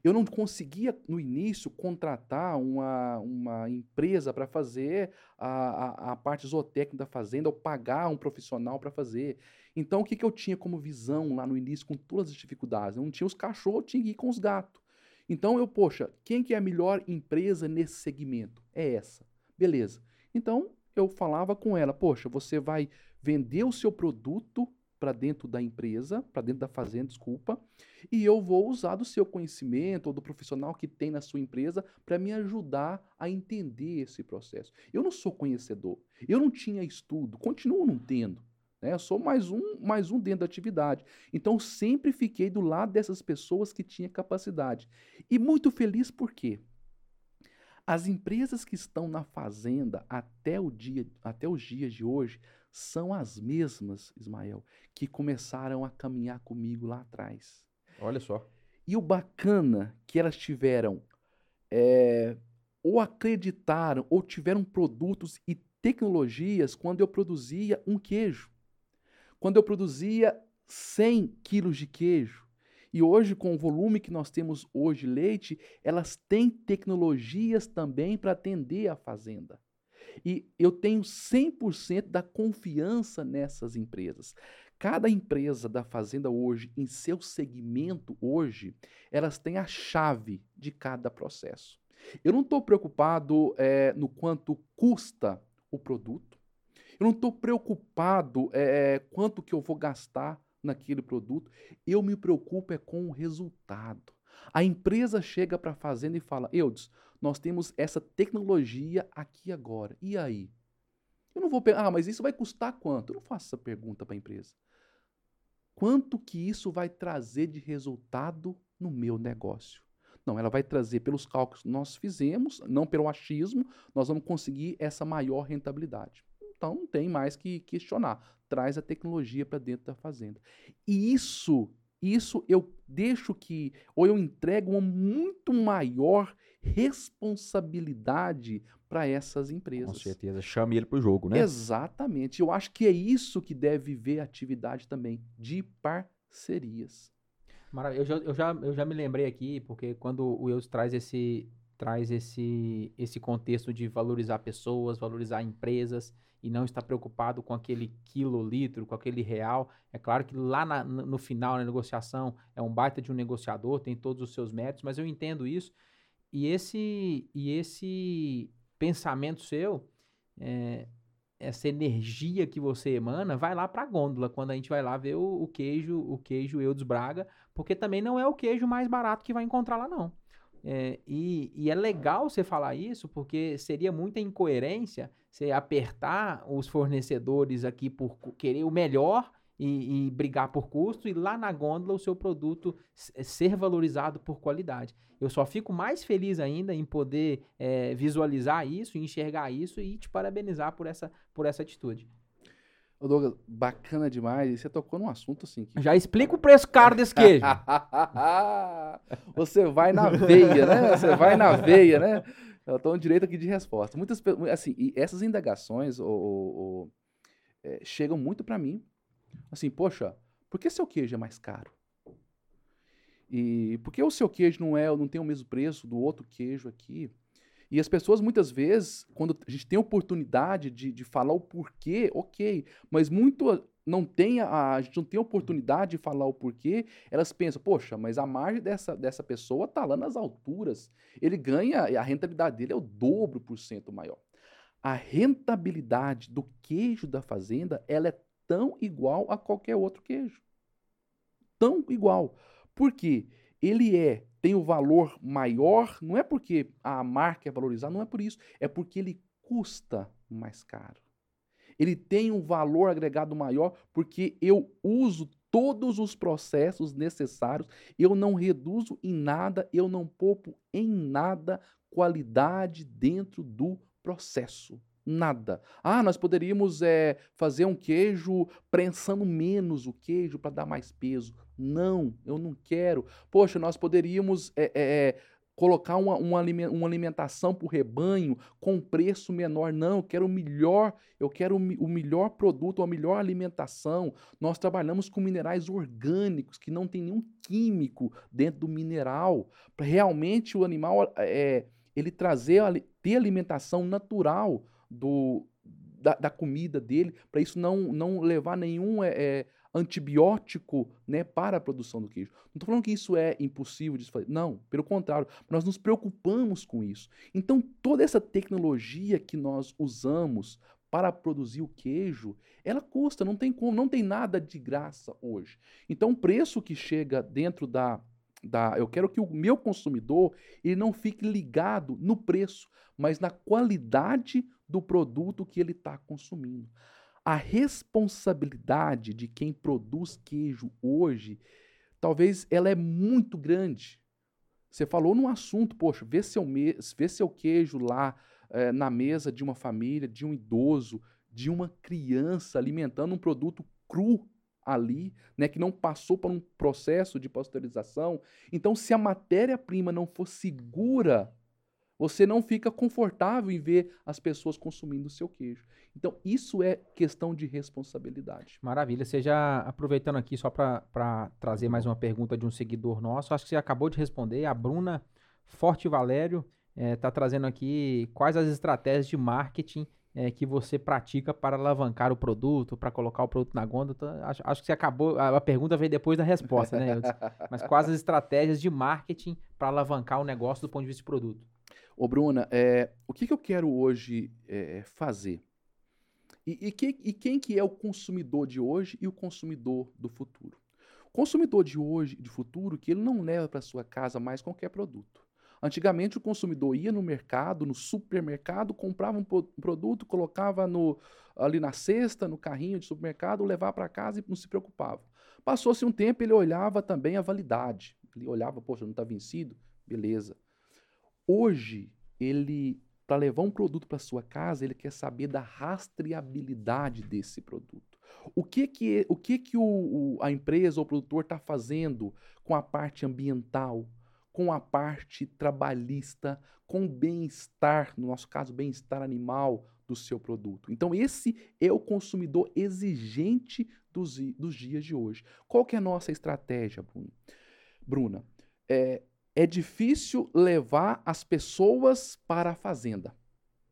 Eu não conseguia, no início, contratar uma, uma empresa para fazer a, a, a, parte zootécnica da fazenda ou pagar um profissional para fazer. Então, o que, que eu tinha como visão lá no início, com todas as dificuldades? Eu não tinha os cachorros, eu tinha que ir com os gatos. Então, eu, poxa, quem que é a melhor empresa nesse segmento? É essa. Beleza. Então, eu falava com ela, poxa, você vai vender o seu produto para dentro da empresa, para dentro da fazenda, desculpa, e eu vou usar do seu conhecimento ou do profissional que tem na sua empresa para me ajudar a entender esse processo. Eu não sou conhecedor, eu não tinha estudo, continuo não tendo. Né? Eu sou mais um, mais um dentro da atividade. Então, sempre fiquei do lado dessas pessoas que tinham capacidade. E muito feliz por quê? As empresas que estão na fazenda até, o dia, até os dias de hoje são as mesmas, Ismael, que começaram a caminhar comigo lá atrás. Olha só. E o bacana que elas tiveram, é, ou acreditaram, ou tiveram produtos e tecnologias quando eu produzia um queijo. Quando eu produzia 100 quilos de queijo. E hoje, com o volume que nós temos hoje leite, elas têm tecnologias também para atender a fazenda. E eu tenho 100% da confiança nessas empresas. Cada empresa da fazenda hoje, em seu segmento hoje, elas têm a chave de cada processo. Eu não estou preocupado é, no quanto custa o produto. Eu não estou preocupado é, quanto que eu vou gastar naquele produto. Eu me preocupo é com o resultado. A empresa chega para a fazenda e fala: Eudes, nós temos essa tecnologia aqui agora. E aí? Eu não vou pegar, ah, mas isso vai custar quanto? Eu não faço essa pergunta para a empresa. Quanto que isso vai trazer de resultado no meu negócio? Não, ela vai trazer pelos cálculos que nós fizemos, não pelo achismo, nós vamos conseguir essa maior rentabilidade. Então não tem mais que questionar. Traz a tecnologia para dentro da fazenda. E isso isso eu deixo que, ou eu entrego uma muito maior responsabilidade para essas empresas. Com certeza, chame ele para o jogo, né? Exatamente. Eu acho que é isso que deve ver a atividade também, de parcerias. Maravilha. Eu já, eu, já, eu já me lembrei aqui, porque quando o Wilson traz esse, traz esse, esse contexto de valorizar pessoas, valorizar empresas, e não está preocupado com aquele quilolitro, com aquele real. É claro que lá na, no final, na negociação, é um baita de um negociador, tem todos os seus méritos, mas eu entendo isso. E esse, e esse pensamento seu, é, essa energia que você emana, vai lá para a gôndola quando a gente vai lá ver o, o queijo, o queijo Eudes Braga, porque também não é o queijo mais barato que vai encontrar lá não. É, e, e, é legal você falar isso, porque seria muita incoerência você apertar os fornecedores aqui por querer o melhor e, e, brigar por custo, e lá na gôndola o seu produto ser valorizado por qualidade. Eu só fico mais feliz ainda em poder é, visualizar isso, enxergar isso e te parabenizar por essa, por essa atitude. Ô Douglas, bacana demais. E você tocou num assunto assim. Que... Já explica o preço caro desse queijo. você vai na veia, né? Você vai na veia, né? Eu estou direito aqui de resposta. Muitas assim, e essas indagações é, chegam muito para mim. Assim, poxa, por que seu queijo é mais caro? E por que o seu queijo não é, não tem o mesmo preço do outro queijo aqui? E as pessoas, muitas vezes, quando a gente tem oportunidade de, de falar o porquê, ok, mas muito não tem a, a gente não tem oportunidade de falar o porquê, elas pensam, poxa, mas a margem dessa, dessa pessoa está lá nas alturas. Ele ganha, a rentabilidade dele é o dobro por cento maior. A rentabilidade do queijo da fazenda, ela é tão igual a qualquer outro queijo. Tão igual. Por quê? Ele é tem o valor maior, não é porque a marca é valorizada, não é por isso, é porque ele custa mais caro. Ele tem um valor agregado maior porque eu uso todos os processos necessários, eu não reduzo em nada, eu não poupo em nada qualidade dentro do processo. Nada. Ah, nós poderíamos é, fazer um queijo prensando menos o queijo para dar mais peso. Não, eu não quero. Poxa, nós poderíamos é, é, colocar uma, uma, alimentação para o rebanho com preço menor. Não, eu quero o melhor, eu quero o melhor produto, a melhor alimentação. Nós trabalhamos com minerais orgânicos, que não tem nenhum químico dentro do mineral. Para realmente o animal é, ele trazer, ter alimentação natural do, da, da comida dele, para isso não, não levar nenhum. É, antibiótico né, para a produção do queijo. Não estou falando que isso é impossível de fazer. Não, pelo contrário, nós nos preocupamos com isso. Então, toda essa tecnologia que nós usamos para produzir o queijo, ela custa, não tem como, não tem nada de graça hoje. Então, o preço que chega dentro da, da eu quero que o meu consumidor ele não fique ligado no preço, mas na qualidade do produto que ele está consumindo. A responsabilidade de quem produz queijo hoje, talvez ela é muito grande. Você falou num assunto, poxa, vê seu, me vê seu queijo lá é, na mesa de uma família, de um idoso, de uma criança alimentando um produto cru ali, né, que não passou por um processo de pasteurização. Então, se a matéria-prima não for segura você não fica confortável em ver as pessoas consumindo o seu queijo. Então, isso é questão de responsabilidade. Maravilha. Você já aproveitando aqui só para trazer mais uma pergunta de um seguidor nosso, acho que você acabou de responder. A Bruna Forte Valério está eh, é, trazendo aqui quais as estratégias de marketing é, que você pratica para alavancar o produto, para colocar o produto na gôndola. Então, acho, acho, que você acabou. A, a, pergunta veio depois da resposta, né? Mas quais as estratégias de marketing para alavancar o negócio do ponto de vista de produto? Ô, Bruna, é, o que, que eu quero hoje é, fazer? E, e, que, e quem que é o consumidor de hoje e o consumidor do futuro? O consumidor de hoje e de futuro que ele não leva para sua casa mais qualquer produto. Antigamente o consumidor ia no mercado, no supermercado, comprava um produto, colocava no, ali na cesta, no carrinho de supermercado, levava para casa e não se preocupava. Passou-se um tempo, ele olhava também a validade. Ele olhava, poxa, não está vencido? Beleza. Hoje, ele para levar um produto para sua casa, ele quer saber da rastreabilidade desse produto. O que que, o que, que o, o a empresa ou o produtor está fazendo com a parte ambiental, com a parte trabalhista, com o bem-estar, no nosso caso, bem-estar animal do seu produto. Então, esse é o consumidor exigente dos, dos dias de hoje. Qual que é a nossa estratégia, Bruna? Bruna, é, é difícil levar as pessoas para a fazenda.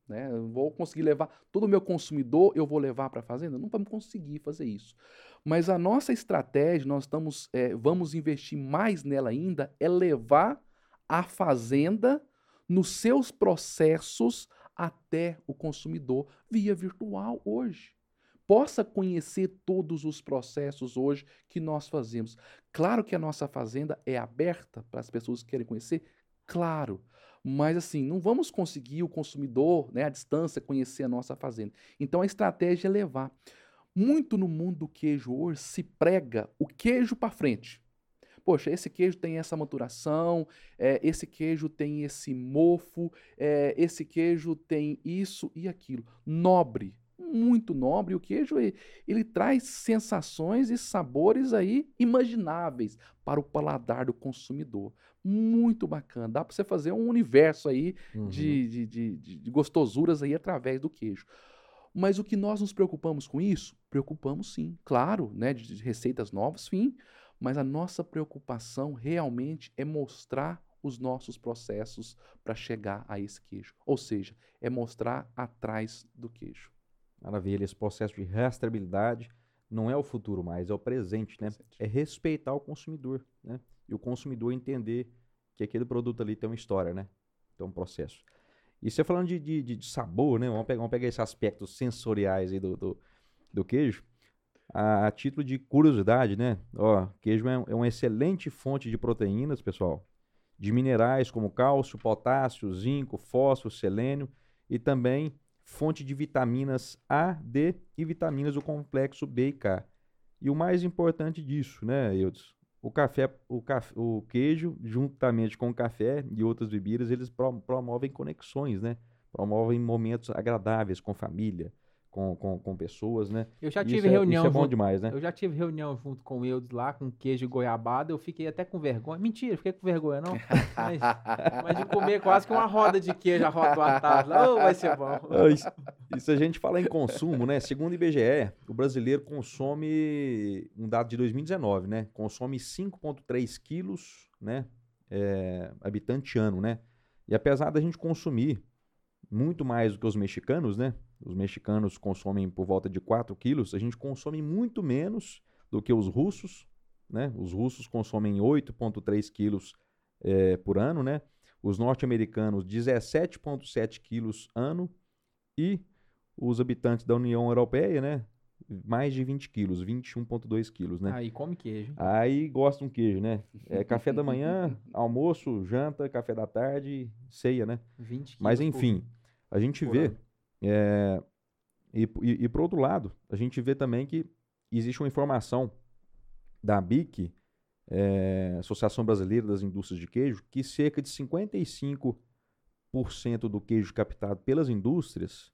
Né? Eu vou conseguir levar todo o meu consumidor, eu vou levar para a fazenda? Não vamos conseguir fazer isso. Mas a nossa estratégia, nós estamos, é, vamos investir mais nela ainda, é levar a fazenda nos seus processos até o consumidor via virtual hoje possa conhecer todos os processos hoje que nós fazemos. Claro que a nossa fazenda é aberta para as pessoas que querem conhecer, claro. Mas assim, não vamos conseguir o consumidor, né, à distância, conhecer a nossa fazenda. Então a estratégia é levar. Muito no mundo do queijo hoje se prega o queijo para frente. Poxa, esse queijo tem essa maturação, é, esse queijo tem esse mofo, é, esse queijo tem isso e aquilo. Nobre, muito nobre. O queijo ele, traz sensações e sabores aí imagináveis para o paladar do consumidor. Muito bacana. Dá para você fazer um universo aí uhum. de, de, de, de gostosuras aí através do queijo. Mas o que nós nos preocupamos com isso? Preocupamos sim, claro, né, de receitas novas, sim. Mas a nossa preocupação realmente é mostrar os nossos processos para chegar a esse queijo. Ou seja, é mostrar atrás do queijo. Maravilha, esse processo de rastreabilidade não é o futuro mais, é o presente, né? Presente. É respeitar o consumidor, né? E o consumidor entender que aquele produto ali tem uma história, né? Tem um processo. E você falando de, de, de sabor, né? Vamos pegar, vamos pegar esses aspectos sensoriais aí do, do, do queijo. A, a, título de curiosidade, né? Ó, queijo é, é uma excelente fonte de proteínas, pessoal. de minerais como cálcio, potássio, zinco, fósforo, selênio e também fonte de vitaminas A, D e vitaminas do complexo B e K. E o mais importante disso, né, Eudes? O café, o, o queijo, juntamente com o café e outras bebidas, eles promovem conexões, né? Promovem momentos agradáveis com família, com, com, com pessoas, né? Eu já tive isso reunião. É, isso é bom junto, demais, né? Eu já tive reunião junto com o Eudes lá, com queijo e goiabada. Eu fiquei até com vergonha. Mentira, fiquei com vergonha, não. Mas, mas de comer quase que uma roda de queijo, a roda do. Oh, vai ser bom. Isso, isso a gente fala em consumo, né? Segundo o IBGE, o brasileiro consome, um dado de 2019, né? Consome 5,3 quilos, né? É, habitante ano, né? E apesar da gente consumir muito mais do que os mexicanos, né? Os mexicanos consomem por volta de 4 quilos, a gente consome muito menos do que os russos, né? Os russos consomem 8,3 quilos é, por ano, né? Os norte-americanos 17,7 quilos ano e os habitantes da União Europeia, né? Mais de 20 quilos, 21,2 quilos, né? Aí come queijo. Aí gosta um queijo, né? É café da manhã, almoço, janta, café da tarde, ceia, né? 20 quilos Mas enfim, a gente vê ano. É, e, e, e, por outro lado, a gente vê também que existe uma informação da BIC, é, Associação Brasileira das Indústrias de Queijo, que cerca de 55% do queijo captado pelas indústrias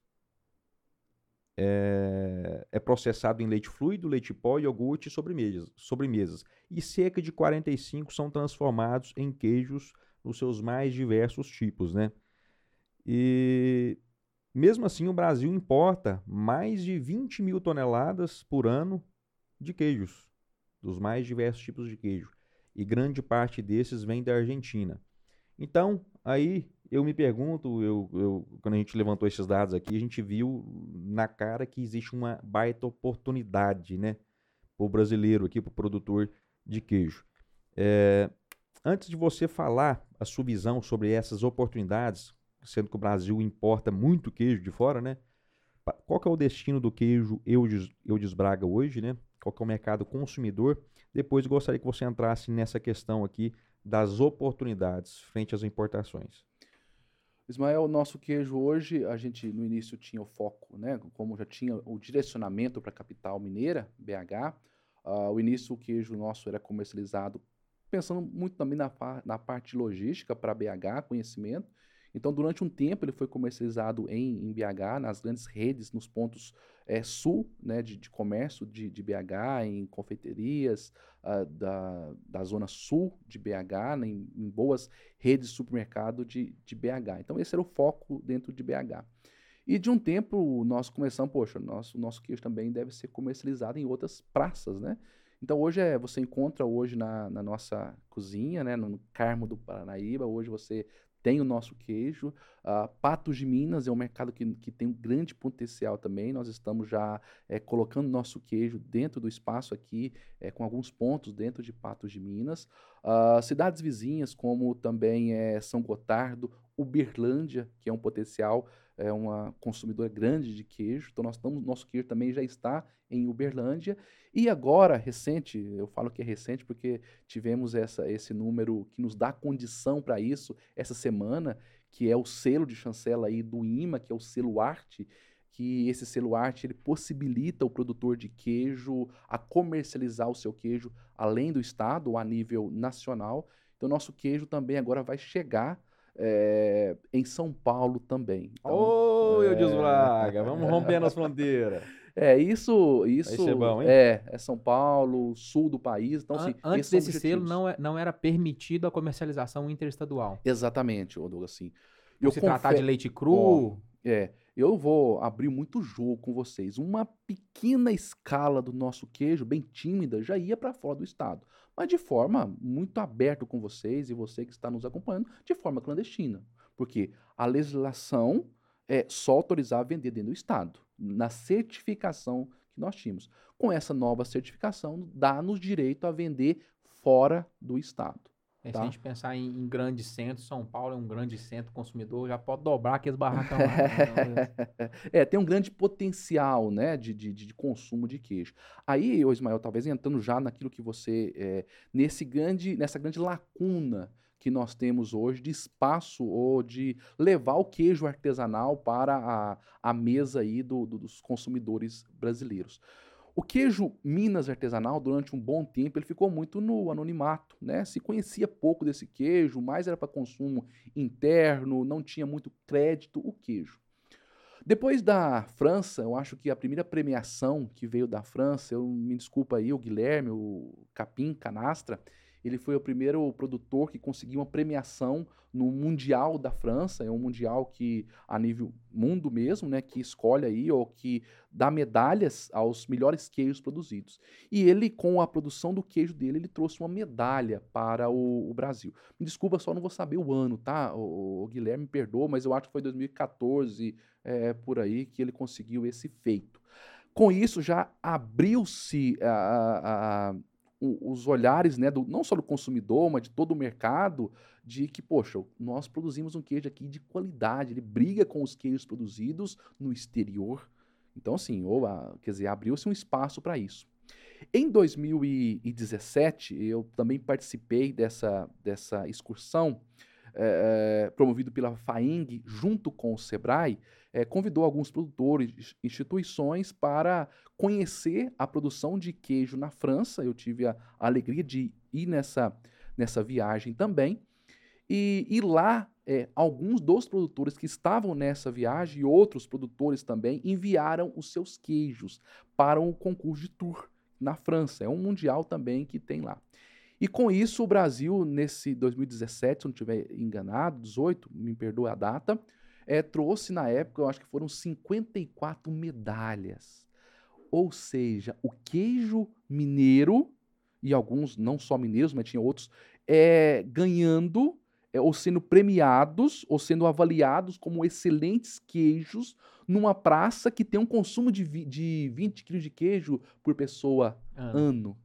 é, é, processado em leite fluido, leite pó, iogurte e sobremesas, sobremesas. E cerca de 45% são transformados em queijos nos seus mais diversos tipos, né? E mesmo assim, o Brasil importa mais de 20 mil toneladas por ano de queijos, dos mais diversos tipos de queijo. E grande parte desses vem da Argentina. Então, aí eu me pergunto, eu, eu, quando a gente levantou esses dados aqui, a gente viu na cara que existe uma baita oportunidade, né? Para o brasileiro aqui, para o produtor de queijo. É, antes de você falar a sua visão sobre essas oportunidades, sendo que o Brasil importa muito queijo de fora, né? Qual que é o destino do queijo Eudes, Braga hoje, né? Qual que é o mercado consumidor? Depois gostaria que você entrasse nessa questão aqui das oportunidades frente às importações. Ismael, o nosso queijo hoje, a gente no início tinha o foco, né? Como já tinha o direcionamento para a capital mineira, BH, uh, ah, o início o queijo nosso era comercializado pensando muito também na, na parte logística para BH, conhecimento, então, durante um tempo, ele foi comercializado em, em BH, nas grandes redes, nos pontos é, sul né, de, de comércio de, de, BH, em confeiterias uh, da, da zona sul de BH, né, em, em, boas redes de supermercado de, de BH. Então, esse era o foco dentro de BH. E de um tempo, nós começamos, poxa, nosso, nosso queijo também deve ser comercializado em outras praças, né? Então hoje é, você encontra hoje na, na, nossa cozinha, né, no Carmo do Paranaíba, hoje você tem o nosso queijo. Uh, Patos de Minas é um mercado que, que tem um grande potencial também. Nós estamos já é, colocando nosso queijo dentro do espaço aqui, é, com alguns pontos dentro de Patos de Minas. Uh, cidades vizinhas, como também é São Gotardo, Uberlândia, que é um potencial é uma consumidora grande de queijo, então nós estamos, nosso queijo também já está em Uberlândia. E agora, recente, eu falo que é recente porque tivemos essa, esse número que nos dá condição para isso essa semana, que é o selo de chancela aí do IMA, que é o selo arte, que esse selo arte ele possibilita o produtor de queijo a comercializar o seu queijo além do estado a nível nacional. Então, nosso queijo também agora vai chegar é, em São Paulo também. Então, Ô, então, é... Braga, vamos rompendo as fronteiras. É, isso, isso é, bom, hein? é, é São Paulo, sul do país. Então, assim, Antes desse selo, não, é, não era permitido a comercialização interestadual. Exatamente, Douglas, assim. Eu se tratar de leite cru... Oh, é, eu vou abrir muito jogo com vocês. Uma pequena escala do nosso queijo, bem tímida, já ia para fora do estado mas de forma muito aberta com vocês e você que está nos acompanhando, de forma clandestina. Porque a legislação é só autorizar a vender dentro do Estado, na certificação que nós tínhamos. Com essa nova certificação, dá-nos direito a vender fora do Estado. É, tá? Se a gente pensar em, em grandes centros, São Paulo é um grande centro consumidor, já pode dobrar aqueles barracão lá. Né? é, tem um grande potencial né, de, de, de, consumo de queijo. Aí, Ismael, talvez entrando já naquilo que você. É, nesse grande, nessa grande lacuna que nós temos hoje de espaço ou de levar o queijo artesanal para a, a mesa aí do, do, dos consumidores brasileiros. O queijo Minas artesanal, durante um bom tempo, ele ficou muito no anonimato, né? Se conhecia pouco desse queijo, mais era para consumo interno, não tinha muito crédito o queijo. Depois da França, eu acho que a primeira premiação que veio da França, eu me desculpa aí, o Guilherme, o Capim Canastra, ele foi o primeiro produtor que conseguiu uma premiação no Mundial da França, é um mundial que a nível mundo mesmo, né, que escolhe aí ou que dá medalhas aos melhores queijos produzidos. E ele com a produção do queijo dele, ele trouxe uma medalha para o, o Brasil. Me desculpa, só não vou saber o ano, tá? O, o Guilherme me perdoa, mas eu acho que foi 2014 é, por aí que ele conseguiu esse feito. Com isso já abriu-se a, a os olhares, né, do, não só do consumidor, mas de todo o mercado, de que, poxa, nós produzimos um queijo aqui de qualidade, ele briga com os queijos produzidos no exterior. Então, assim, ou a, quer dizer, abriu-se um espaço para isso. Em 2017, eu também participei dessa, dessa excursão é, promovido pela FAING, junto com o SEBRAE, é, convidou alguns produtores, instituições para conhecer a produção de queijo na França. Eu tive a, alegria de ir nessa, nessa viagem também. E, e lá, é, alguns dos produtores que estavam nessa viagem e outros produtores também enviaram os seus queijos para um concurso de tour na França. É um mundial também que tem lá. E com isso, o Brasil, nesse 2017, se não estiver enganado, 18, me perdoe a data, é, trouxe na época, eu acho que foram 54 medalhas. Ou seja, o queijo mineiro, e alguns não só mineiros, mas tinha outros, é, ganhando, é, ou sendo premiados, ou sendo avaliados como excelentes queijos numa praça que tem um consumo de, de 20 quilos de queijo por pessoa ah. ano.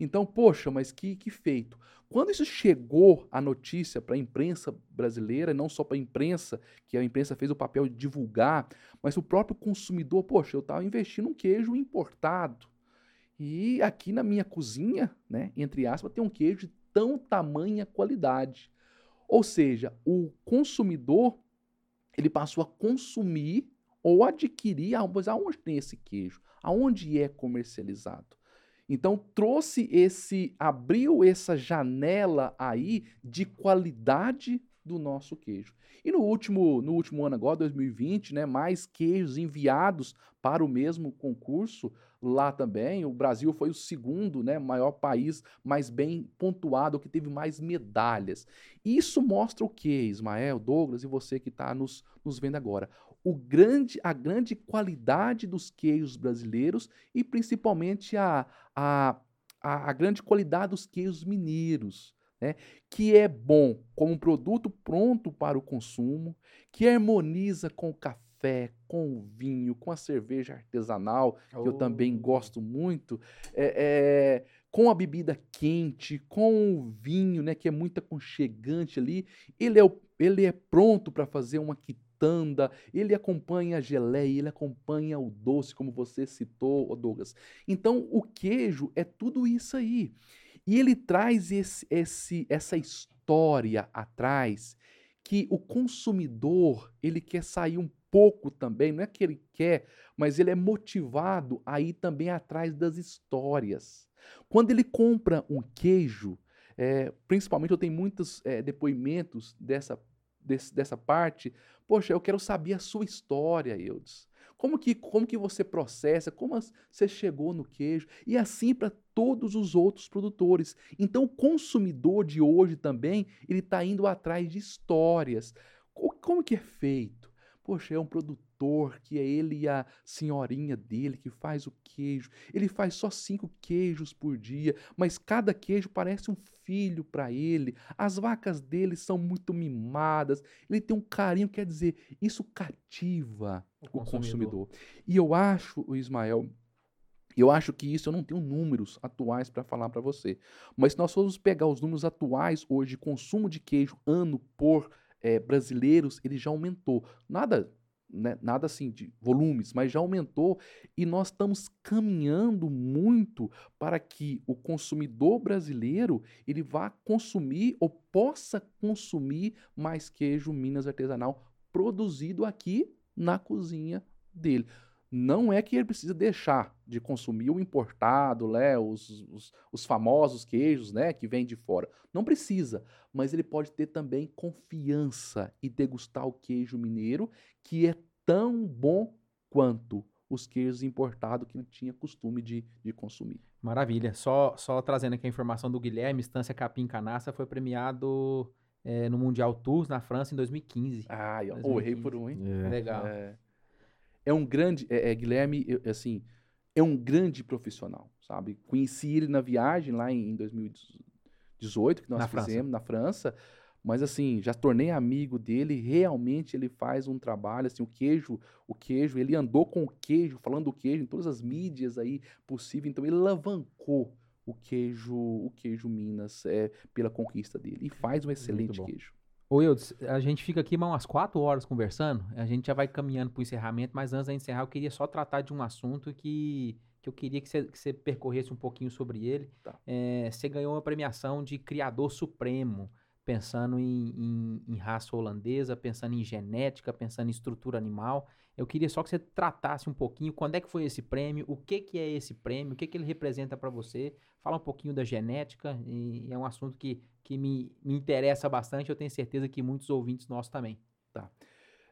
Então, poxa, mas que, que feito. Quando isso chegou a notícia para a imprensa brasileira, não só para a imprensa, que a imprensa fez o papel de divulgar, mas o próprio consumidor, poxa, eu estava investindo um queijo importado. E aqui na minha cozinha, né, entre aspas, tem um queijo de tão tamanha qualidade. Ou seja, o consumidor ele passou a consumir ou adquirir, ah, mas aonde tem esse queijo? Aonde é comercializado? Então trouxe esse, abriu essa janela aí de qualidade do nosso queijo. E no último, no último ano agora, 2020, né, mais queijos enviados para o mesmo concurso lá também. O Brasil foi o segundo, né, maior país mais bem pontuado, que teve mais medalhas. Isso mostra o que, Ismael, Douglas e você que está nos, nos vendo agora? o grande, a grande qualidade dos queijos brasileiros e principalmente a, a, a, a grande qualidade dos queijos mineiros. Né, que é bom como um produto pronto para o consumo, que harmoniza com o café, com o vinho, com a cerveja artesanal, oh. que eu também gosto muito, é, é, com a bebida quente, com o vinho, né, que é muito aconchegante ali. Ele é, ele é pronto para fazer uma quitanda tanda, ele acompanha a geleia, ele acompanha o doce, como você citou, Douglas. Então, o queijo é tudo isso aí. E ele traz esse, esse, essa história atrás que o consumidor, ele quer sair um pouco também, não é que ele quer, mas ele é motivado a ir também atrás das histórias. Quando ele compra um queijo, é, principalmente eu tenho muitos é, depoimentos dessa, desse, dessa parte, Poxa, eu quero saber a sua história, Eudes. Como que, como que você processa, como você chegou no queijo, e assim para todos os outros produtores. Então, o consumidor de hoje também, ele está indo atrás de histórias. Como que é feito? Poxa, é um produtor que é ele e a senhorinha dele que faz o queijo. Ele faz só cinco queijos por dia, mas cada queijo parece um filho para ele. As vacas dele são muito mimadas. Ele tem um carinho, quer dizer, isso cativa o, o consumidor. consumidor. E eu acho, o Ismael, eu acho que isso eu não tenho números atuais para falar para você. Mas se nós formos pegar os números atuais hoje de consumo de queijo ano por é, brasileiros, ele já aumentou. Nada né, nada assim de volumes, mas já aumentou e nós estamos caminhando muito para que o consumidor brasileiro ele vá consumir ou possa consumir mais queijo Minas artesanal produzido aqui na cozinha dele. Não é que ele precisa deixar de consumir o importado, né, os, os, os famosos queijos né, que vêm de fora. Não precisa, mas ele pode ter também confiança e degustar o queijo mineiro, que é tão bom quanto os queijos importados que ele tinha costume de, de consumir. Maravilha. Só, só trazendo aqui a informação do Guilherme, Estância Capim Canaça foi premiado é, no Mundial Tours na França em 2015. Ah, eu errei por um, hein? É. Legal. É é um grande, é, é Guilherme, eu, assim, é um grande profissional, sabe? Conheci ele na viagem lá em, em 2018 que nós na fizemos França. na França, mas assim, já tornei amigo dele, realmente ele faz um trabalho, assim, o queijo, o queijo, ele andou com o queijo, falando do queijo em todas as mídias aí possível, então ele alavancou o queijo, o queijo Minas é, pela conquista dele e faz um excelente queijo. Ô, Eudes, a gente fica aqui umas quatro horas conversando, a gente já vai caminhando para o encerramento, mas antes de encerrar, eu queria só tratar de um assunto que, que eu queria que você, que você percorresse um pouquinho sobre ele. Tá. É, você ganhou uma premiação de Criador Supremo, pensando em, em, em, raça holandesa, pensando em genética, pensando em estrutura animal. Eu queria só que você tratasse um pouquinho quando é que foi esse prêmio, o que, que é esse prêmio, o que, que ele representa para você. Fala um pouquinho da genética, e é um assunto que que me, me interessa bastante, eu tenho certeza que muitos ouvintes nossos também. Tá.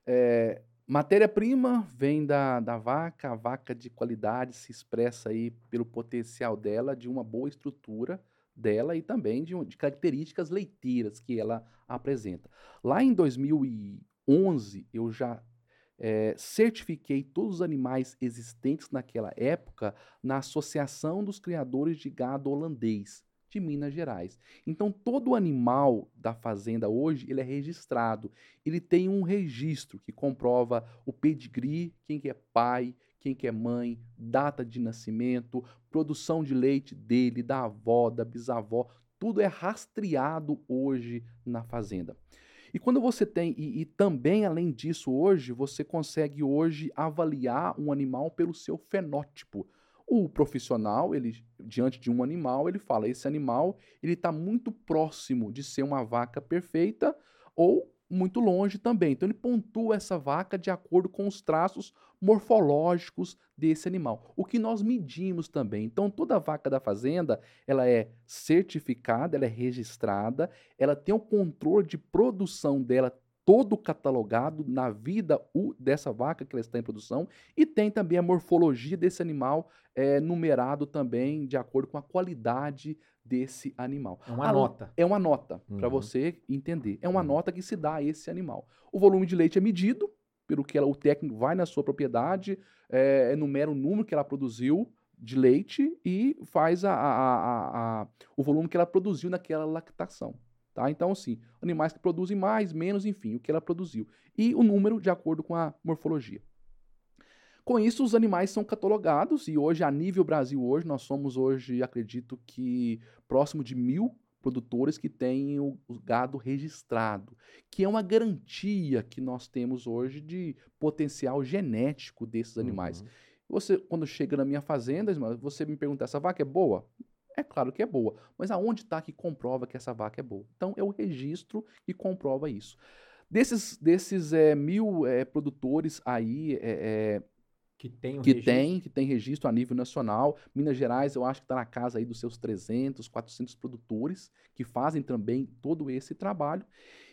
É, Matéria-prima vem da, da vaca, a vaca de qualidade se expressa aí pelo potencial dela, de uma boa estrutura dela e também de, de características leiteiras que ela apresenta. Lá em 2011, eu já é, certifiquei todos os animais existentes naquela época na Associação dos Criadores de Gado Holandês de Minas Gerais. Então, todo animal da fazenda hoje, ele é registrado. Ele tem um registro que comprova o pedigree, quem que é pai, quem que é mãe, data de nascimento, produção de leite dele, da avó, da bisavó, tudo é rastreado hoje na fazenda. E quando você tem, e, e, também além disso, hoje, você consegue hoje avaliar um animal pelo seu fenótipo. O profissional, ele diante de um animal, ele fala: esse animal ele está muito próximo de ser uma vaca perfeita ou muito longe também. Então ele pontua essa vaca de acordo com os traços morfológicos desse animal. O que nós medimos também. Então toda vaca da fazenda, ela é certificada, ela é registrada, ela tem o controle de produção dela todo catalogado na vida dessa vaca que ela está em produção e tem também a morfologia desse animal é, numerado também de acordo com a qualidade desse animal. É uma a, nota. É uma nota, uhum. para você entender. É uma uhum. nota que se dá a esse animal. O volume de leite é medido, pelo que ela, o técnico vai na sua propriedade, é, enumera o número que ela produziu de leite e faz a, a, a, o volume que ela produziu naquela lactação. Tá? Então, assim, animais que produzem mais, menos, enfim, o que ela produziu. E o número de acordo com a morfologia. Com isso, os animais são catalogados e hoje, a nível Brasil, hoje, nós somos hoje, acredito que, próximo de mil produtores que têm o, o gado registrado, que é uma garantia que nós temos hoje de potencial genético desses animais. Uhum. Você, quando chega na minha fazenda, você me pergunta, essa vaca é boa? É claro que é boa, mas aonde está que comprova que essa vaca é boa? Então é o registro que comprova isso. Desses, desses é, mil é, produtores aí é, que, tem, um que, tem, que tem registro a nível nacional, Minas Gerais eu acho que está na casa aí dos seus 300, 400 produtores que fazem também todo esse trabalho.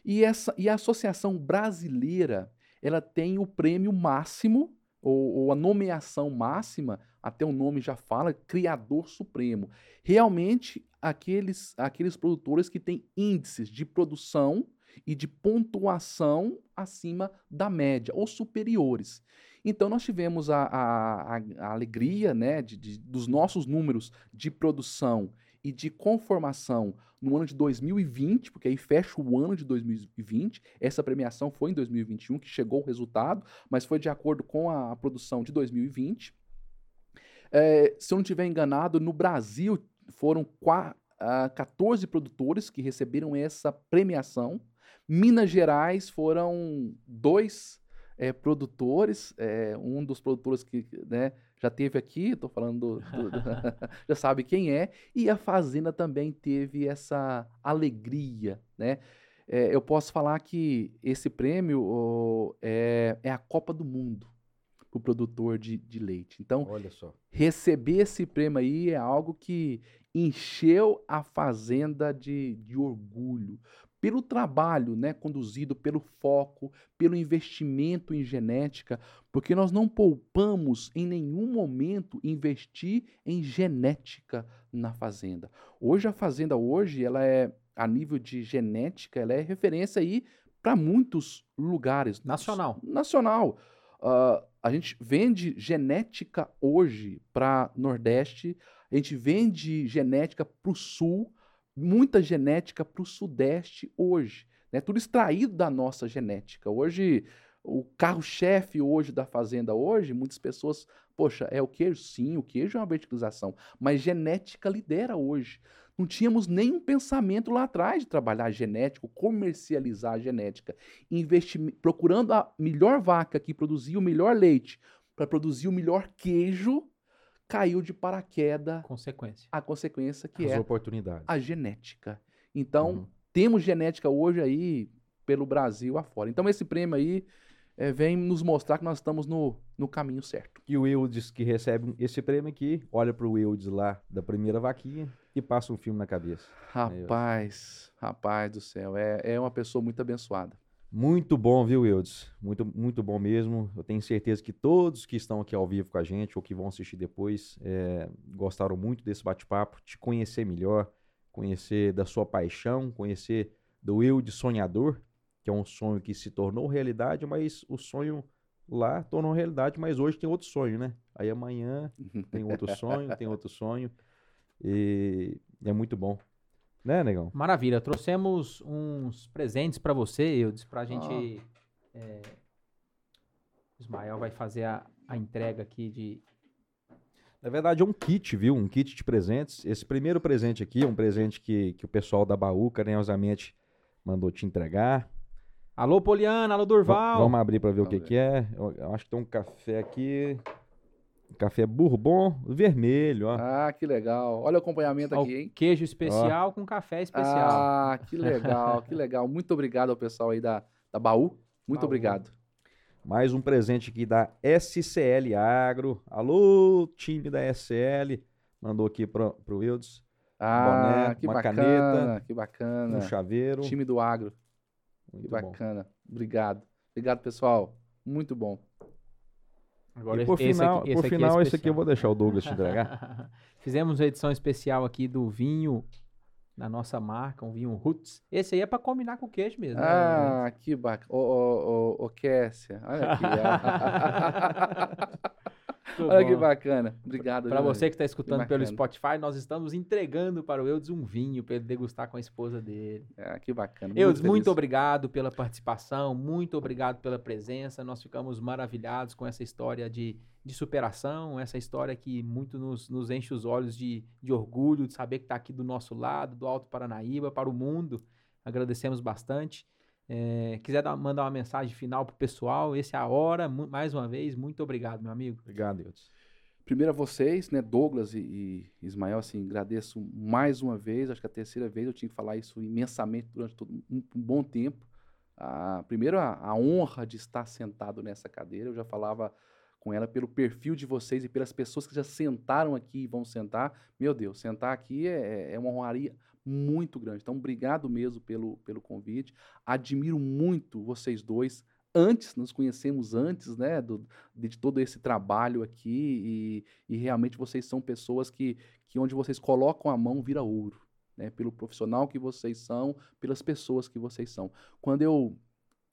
E, essa, e a Associação Brasileira ela tem o prêmio máximo ou, ou, a nomeação máxima, até o nome já fala, Criador Supremo. Realmente, aqueles, aqueles produtores que têm índices de produção e de pontuação acima da média, ou superiores. Então, nós tivemos a, a, a alegria né, de, de, dos nossos números de produção e de conformação no ano de 2020, porque aí fecha o ano de 2020. Essa premiação foi em 2021 que chegou o resultado, mas foi de acordo com a produção de 2020. É, se eu não estiver enganado, no Brasil foram uh, 14 produtores que receberam essa premiação. Minas Gerais foram dois é, produtores, é, um dos produtores que né, já teve aqui, estou falando, do, do, já sabe quem é, e a Fazenda também teve essa alegria, né? É, eu posso falar que esse prêmio oh, é, é a Copa do Mundo para o produtor de, de leite. Então, Olha só. receber esse prêmio aí é algo que encheu a fazenda de, de orgulho pelo trabalho né, conduzido, pelo foco, pelo investimento em genética, porque nós não poupamos em nenhum momento investir em genética na fazenda. Hoje a fazenda hoje ela é a nível de genética, ela é referência aí para muitos lugares. Nacional. Nacional. Uh, a gente vende genética hoje para Nordeste, a gente vende genética para o Sul, muita genética para o Sudeste hoje. Né? Tudo extraído da nossa genética. Hoje, o carro-chefe hoje da fazenda hoje, muitas pessoas, poxa, é o queijo? Sim, o queijo é uma verticalização, mas genética lidera hoje. Não tínhamos nenhum pensamento lá atrás de trabalhar genético, comercializar a genética, procurando a melhor vaca que produzia o melhor leite para produzir o melhor queijo, caiu de paraquedas Consequência. a consequência que As é oportunidades. a genética. Então, Uhum. temos genética hoje aí pelo Brasil afora. Então, esse prêmio aí eh, vem nos mostrar que nós estamos no, no caminho certo. E o Eudes que recebe esse prêmio aqui, olha pro Eudes lá da primeira vaquinha e passa um filme na cabeça. Rapaz, rapaz do céu, é, é uma pessoa muito abençoada. Muito bom, viu, Eudes? Muito, muito bom mesmo. Eu tenho certeza que todos que estão aqui ao vivo com a gente ou que vão assistir depois eh, gostaram muito desse bate-papo, te conhecer melhor, conhecer da sua paixão, conhecer do Eudes sonhador, que é um sonho que se tornou realidade, mas o sonho lá tornou realidade, mas hoje tem outro sonho, né? Aí amanhã tem outro sonho, tem outro sonho. E é muito bom. Né, negão? Maravilha. Trouxemos uns presentes para você, Eudes, pra gente. é, Ismael vai fazer a, a entrega aqui de. Na verdade, é um kit, viu? Um kit de presentes. Esse primeiro presente aqui é um presente que, que o pessoal da Baú carinhosamente mandou te entregar. Alô, Poliana, alô, Va- Durval. Vamos abrir para ver o Vamos que, que é. Eu, eu acho que tem um café aqui. Café bourbon vermelho, ó. Ah, que legal. Olha o acompanhamento Ó, aqui, hein? Queijo especial com café especial. Ah, que legal, que legal. Muito obrigado ao pessoal aí da, da Baú. Muito Baú. obrigado. Mais um presente aqui da SCL Agro. Alô, time da SCL. Mandou aqui pro, pro Eudes. Ah, boné, que uma bacana, caneta, que bacana. Um chaveiro. Time do agro, que Muito bom. bacana. Obrigado. Obrigado, pessoal. Muito bom. Agora, E por esse final, aqui, esse por aqui é final esse aqui eu vou deixar o Douglas te entregar. Fizemos uma edição especial aqui do vinho da nossa marca, um vinho Roots. Esse aí é para combinar com o queijo mesmo. né? Ah, que bacana. Ô, ô, ô, ô, Kessia, olha aqui. Muito olha que bom. bacana. Obrigado. Para você que está escutando pelo bacana. Spotify, nós estamos entregando para o Eudes um vinho para ele degustar com a esposa dele. Ah, que bacana. Eudes, feliz. muito obrigado pela participação, muito obrigado pela presença. Nós ficamos maravilhados com essa história de, de superação, essa história que muito nos, nos enche os olhos de, de orgulho, de saber que está aqui do nosso lado, do Alto Paranaíba, para o mundo. Agradecemos bastante. É, quiser dar- mandar uma mensagem final para o pessoal, essa é a hora. Mais uma vez, muito obrigado, meu amigo. Obrigado, Eudes. Primeiro a vocês, né, Douglas e, e Ismael, assim, agradeço mais uma vez, acho que a terceira vez eu tinha que falar isso imensamente durante todo, um, um bom tempo. Ah, primeiro, a, a honra de estar sentado nessa cadeira, eu já falava com ela pelo perfil de vocês e pelas pessoas que já sentaram aqui e vão sentar. Meu Deus, sentar aqui é, é uma honraria muito grande. Então, obrigado mesmo pelo, pelo convite. Admiro muito vocês dois. Antes, nos conhecemos antes, né, do, de todo esse trabalho aqui e, e realmente vocês são pessoas que, que onde vocês colocam a mão vira ouro, né, pelo profissional que vocês são, pelas pessoas que vocês são. Quando eu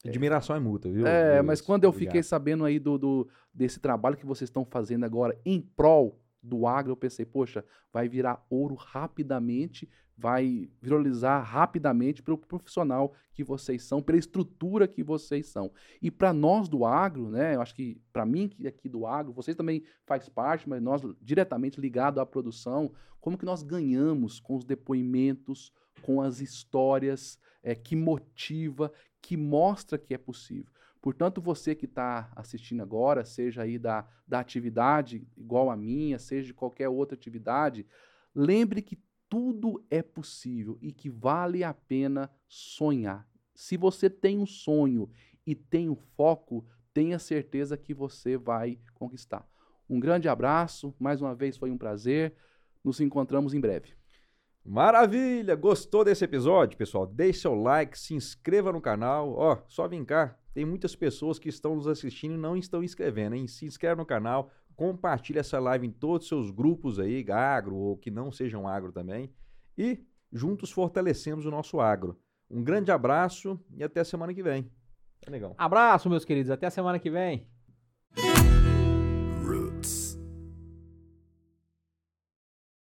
Admiração é mútua, viu? é, Eudes? mas quando eu Obrigado. fiquei sabendo aí do, do- desse trabalho que vocês estão fazendo agora em prol do agro, eu pensei, poxa, vai virar ouro rapidamente, vai viralizar rapidamente pelo profissional que vocês são, pela estrutura que vocês são. E para nós do agro, né, eu acho que para mim que aqui do agro, vocês também faz parte, mas nós diretamente ligado à produção, como que nós ganhamos com os depoimentos, com as histórias, é, que motiva, que mostra que é possível. Portanto, você que está assistindo agora, seja aí da, da atividade igual a minha, seja de qualquer outra atividade, lembre que tudo é possível e que vale a pena sonhar. Se você tem um sonho e tem um foco, tenha certeza que você vai conquistar. Um grande abraço, mais uma vez foi um prazer. Nos encontramos em breve. Maravilha! Gostou desse episódio, pessoal? Deixe seu like, se inscreva no canal. Ó, só vem cá. Tem muitas pessoas que estão nos assistindo e não estão inscrevendo, hein? Se inscreve no canal, compartilhe essa live em todos os seus grupos aí, agro ou que não sejam agro também. E juntos fortalecemos o nosso agro. Um grande abraço e até semana que vem. Tá legal. Abraço, meus queridos. Até a semana que vem.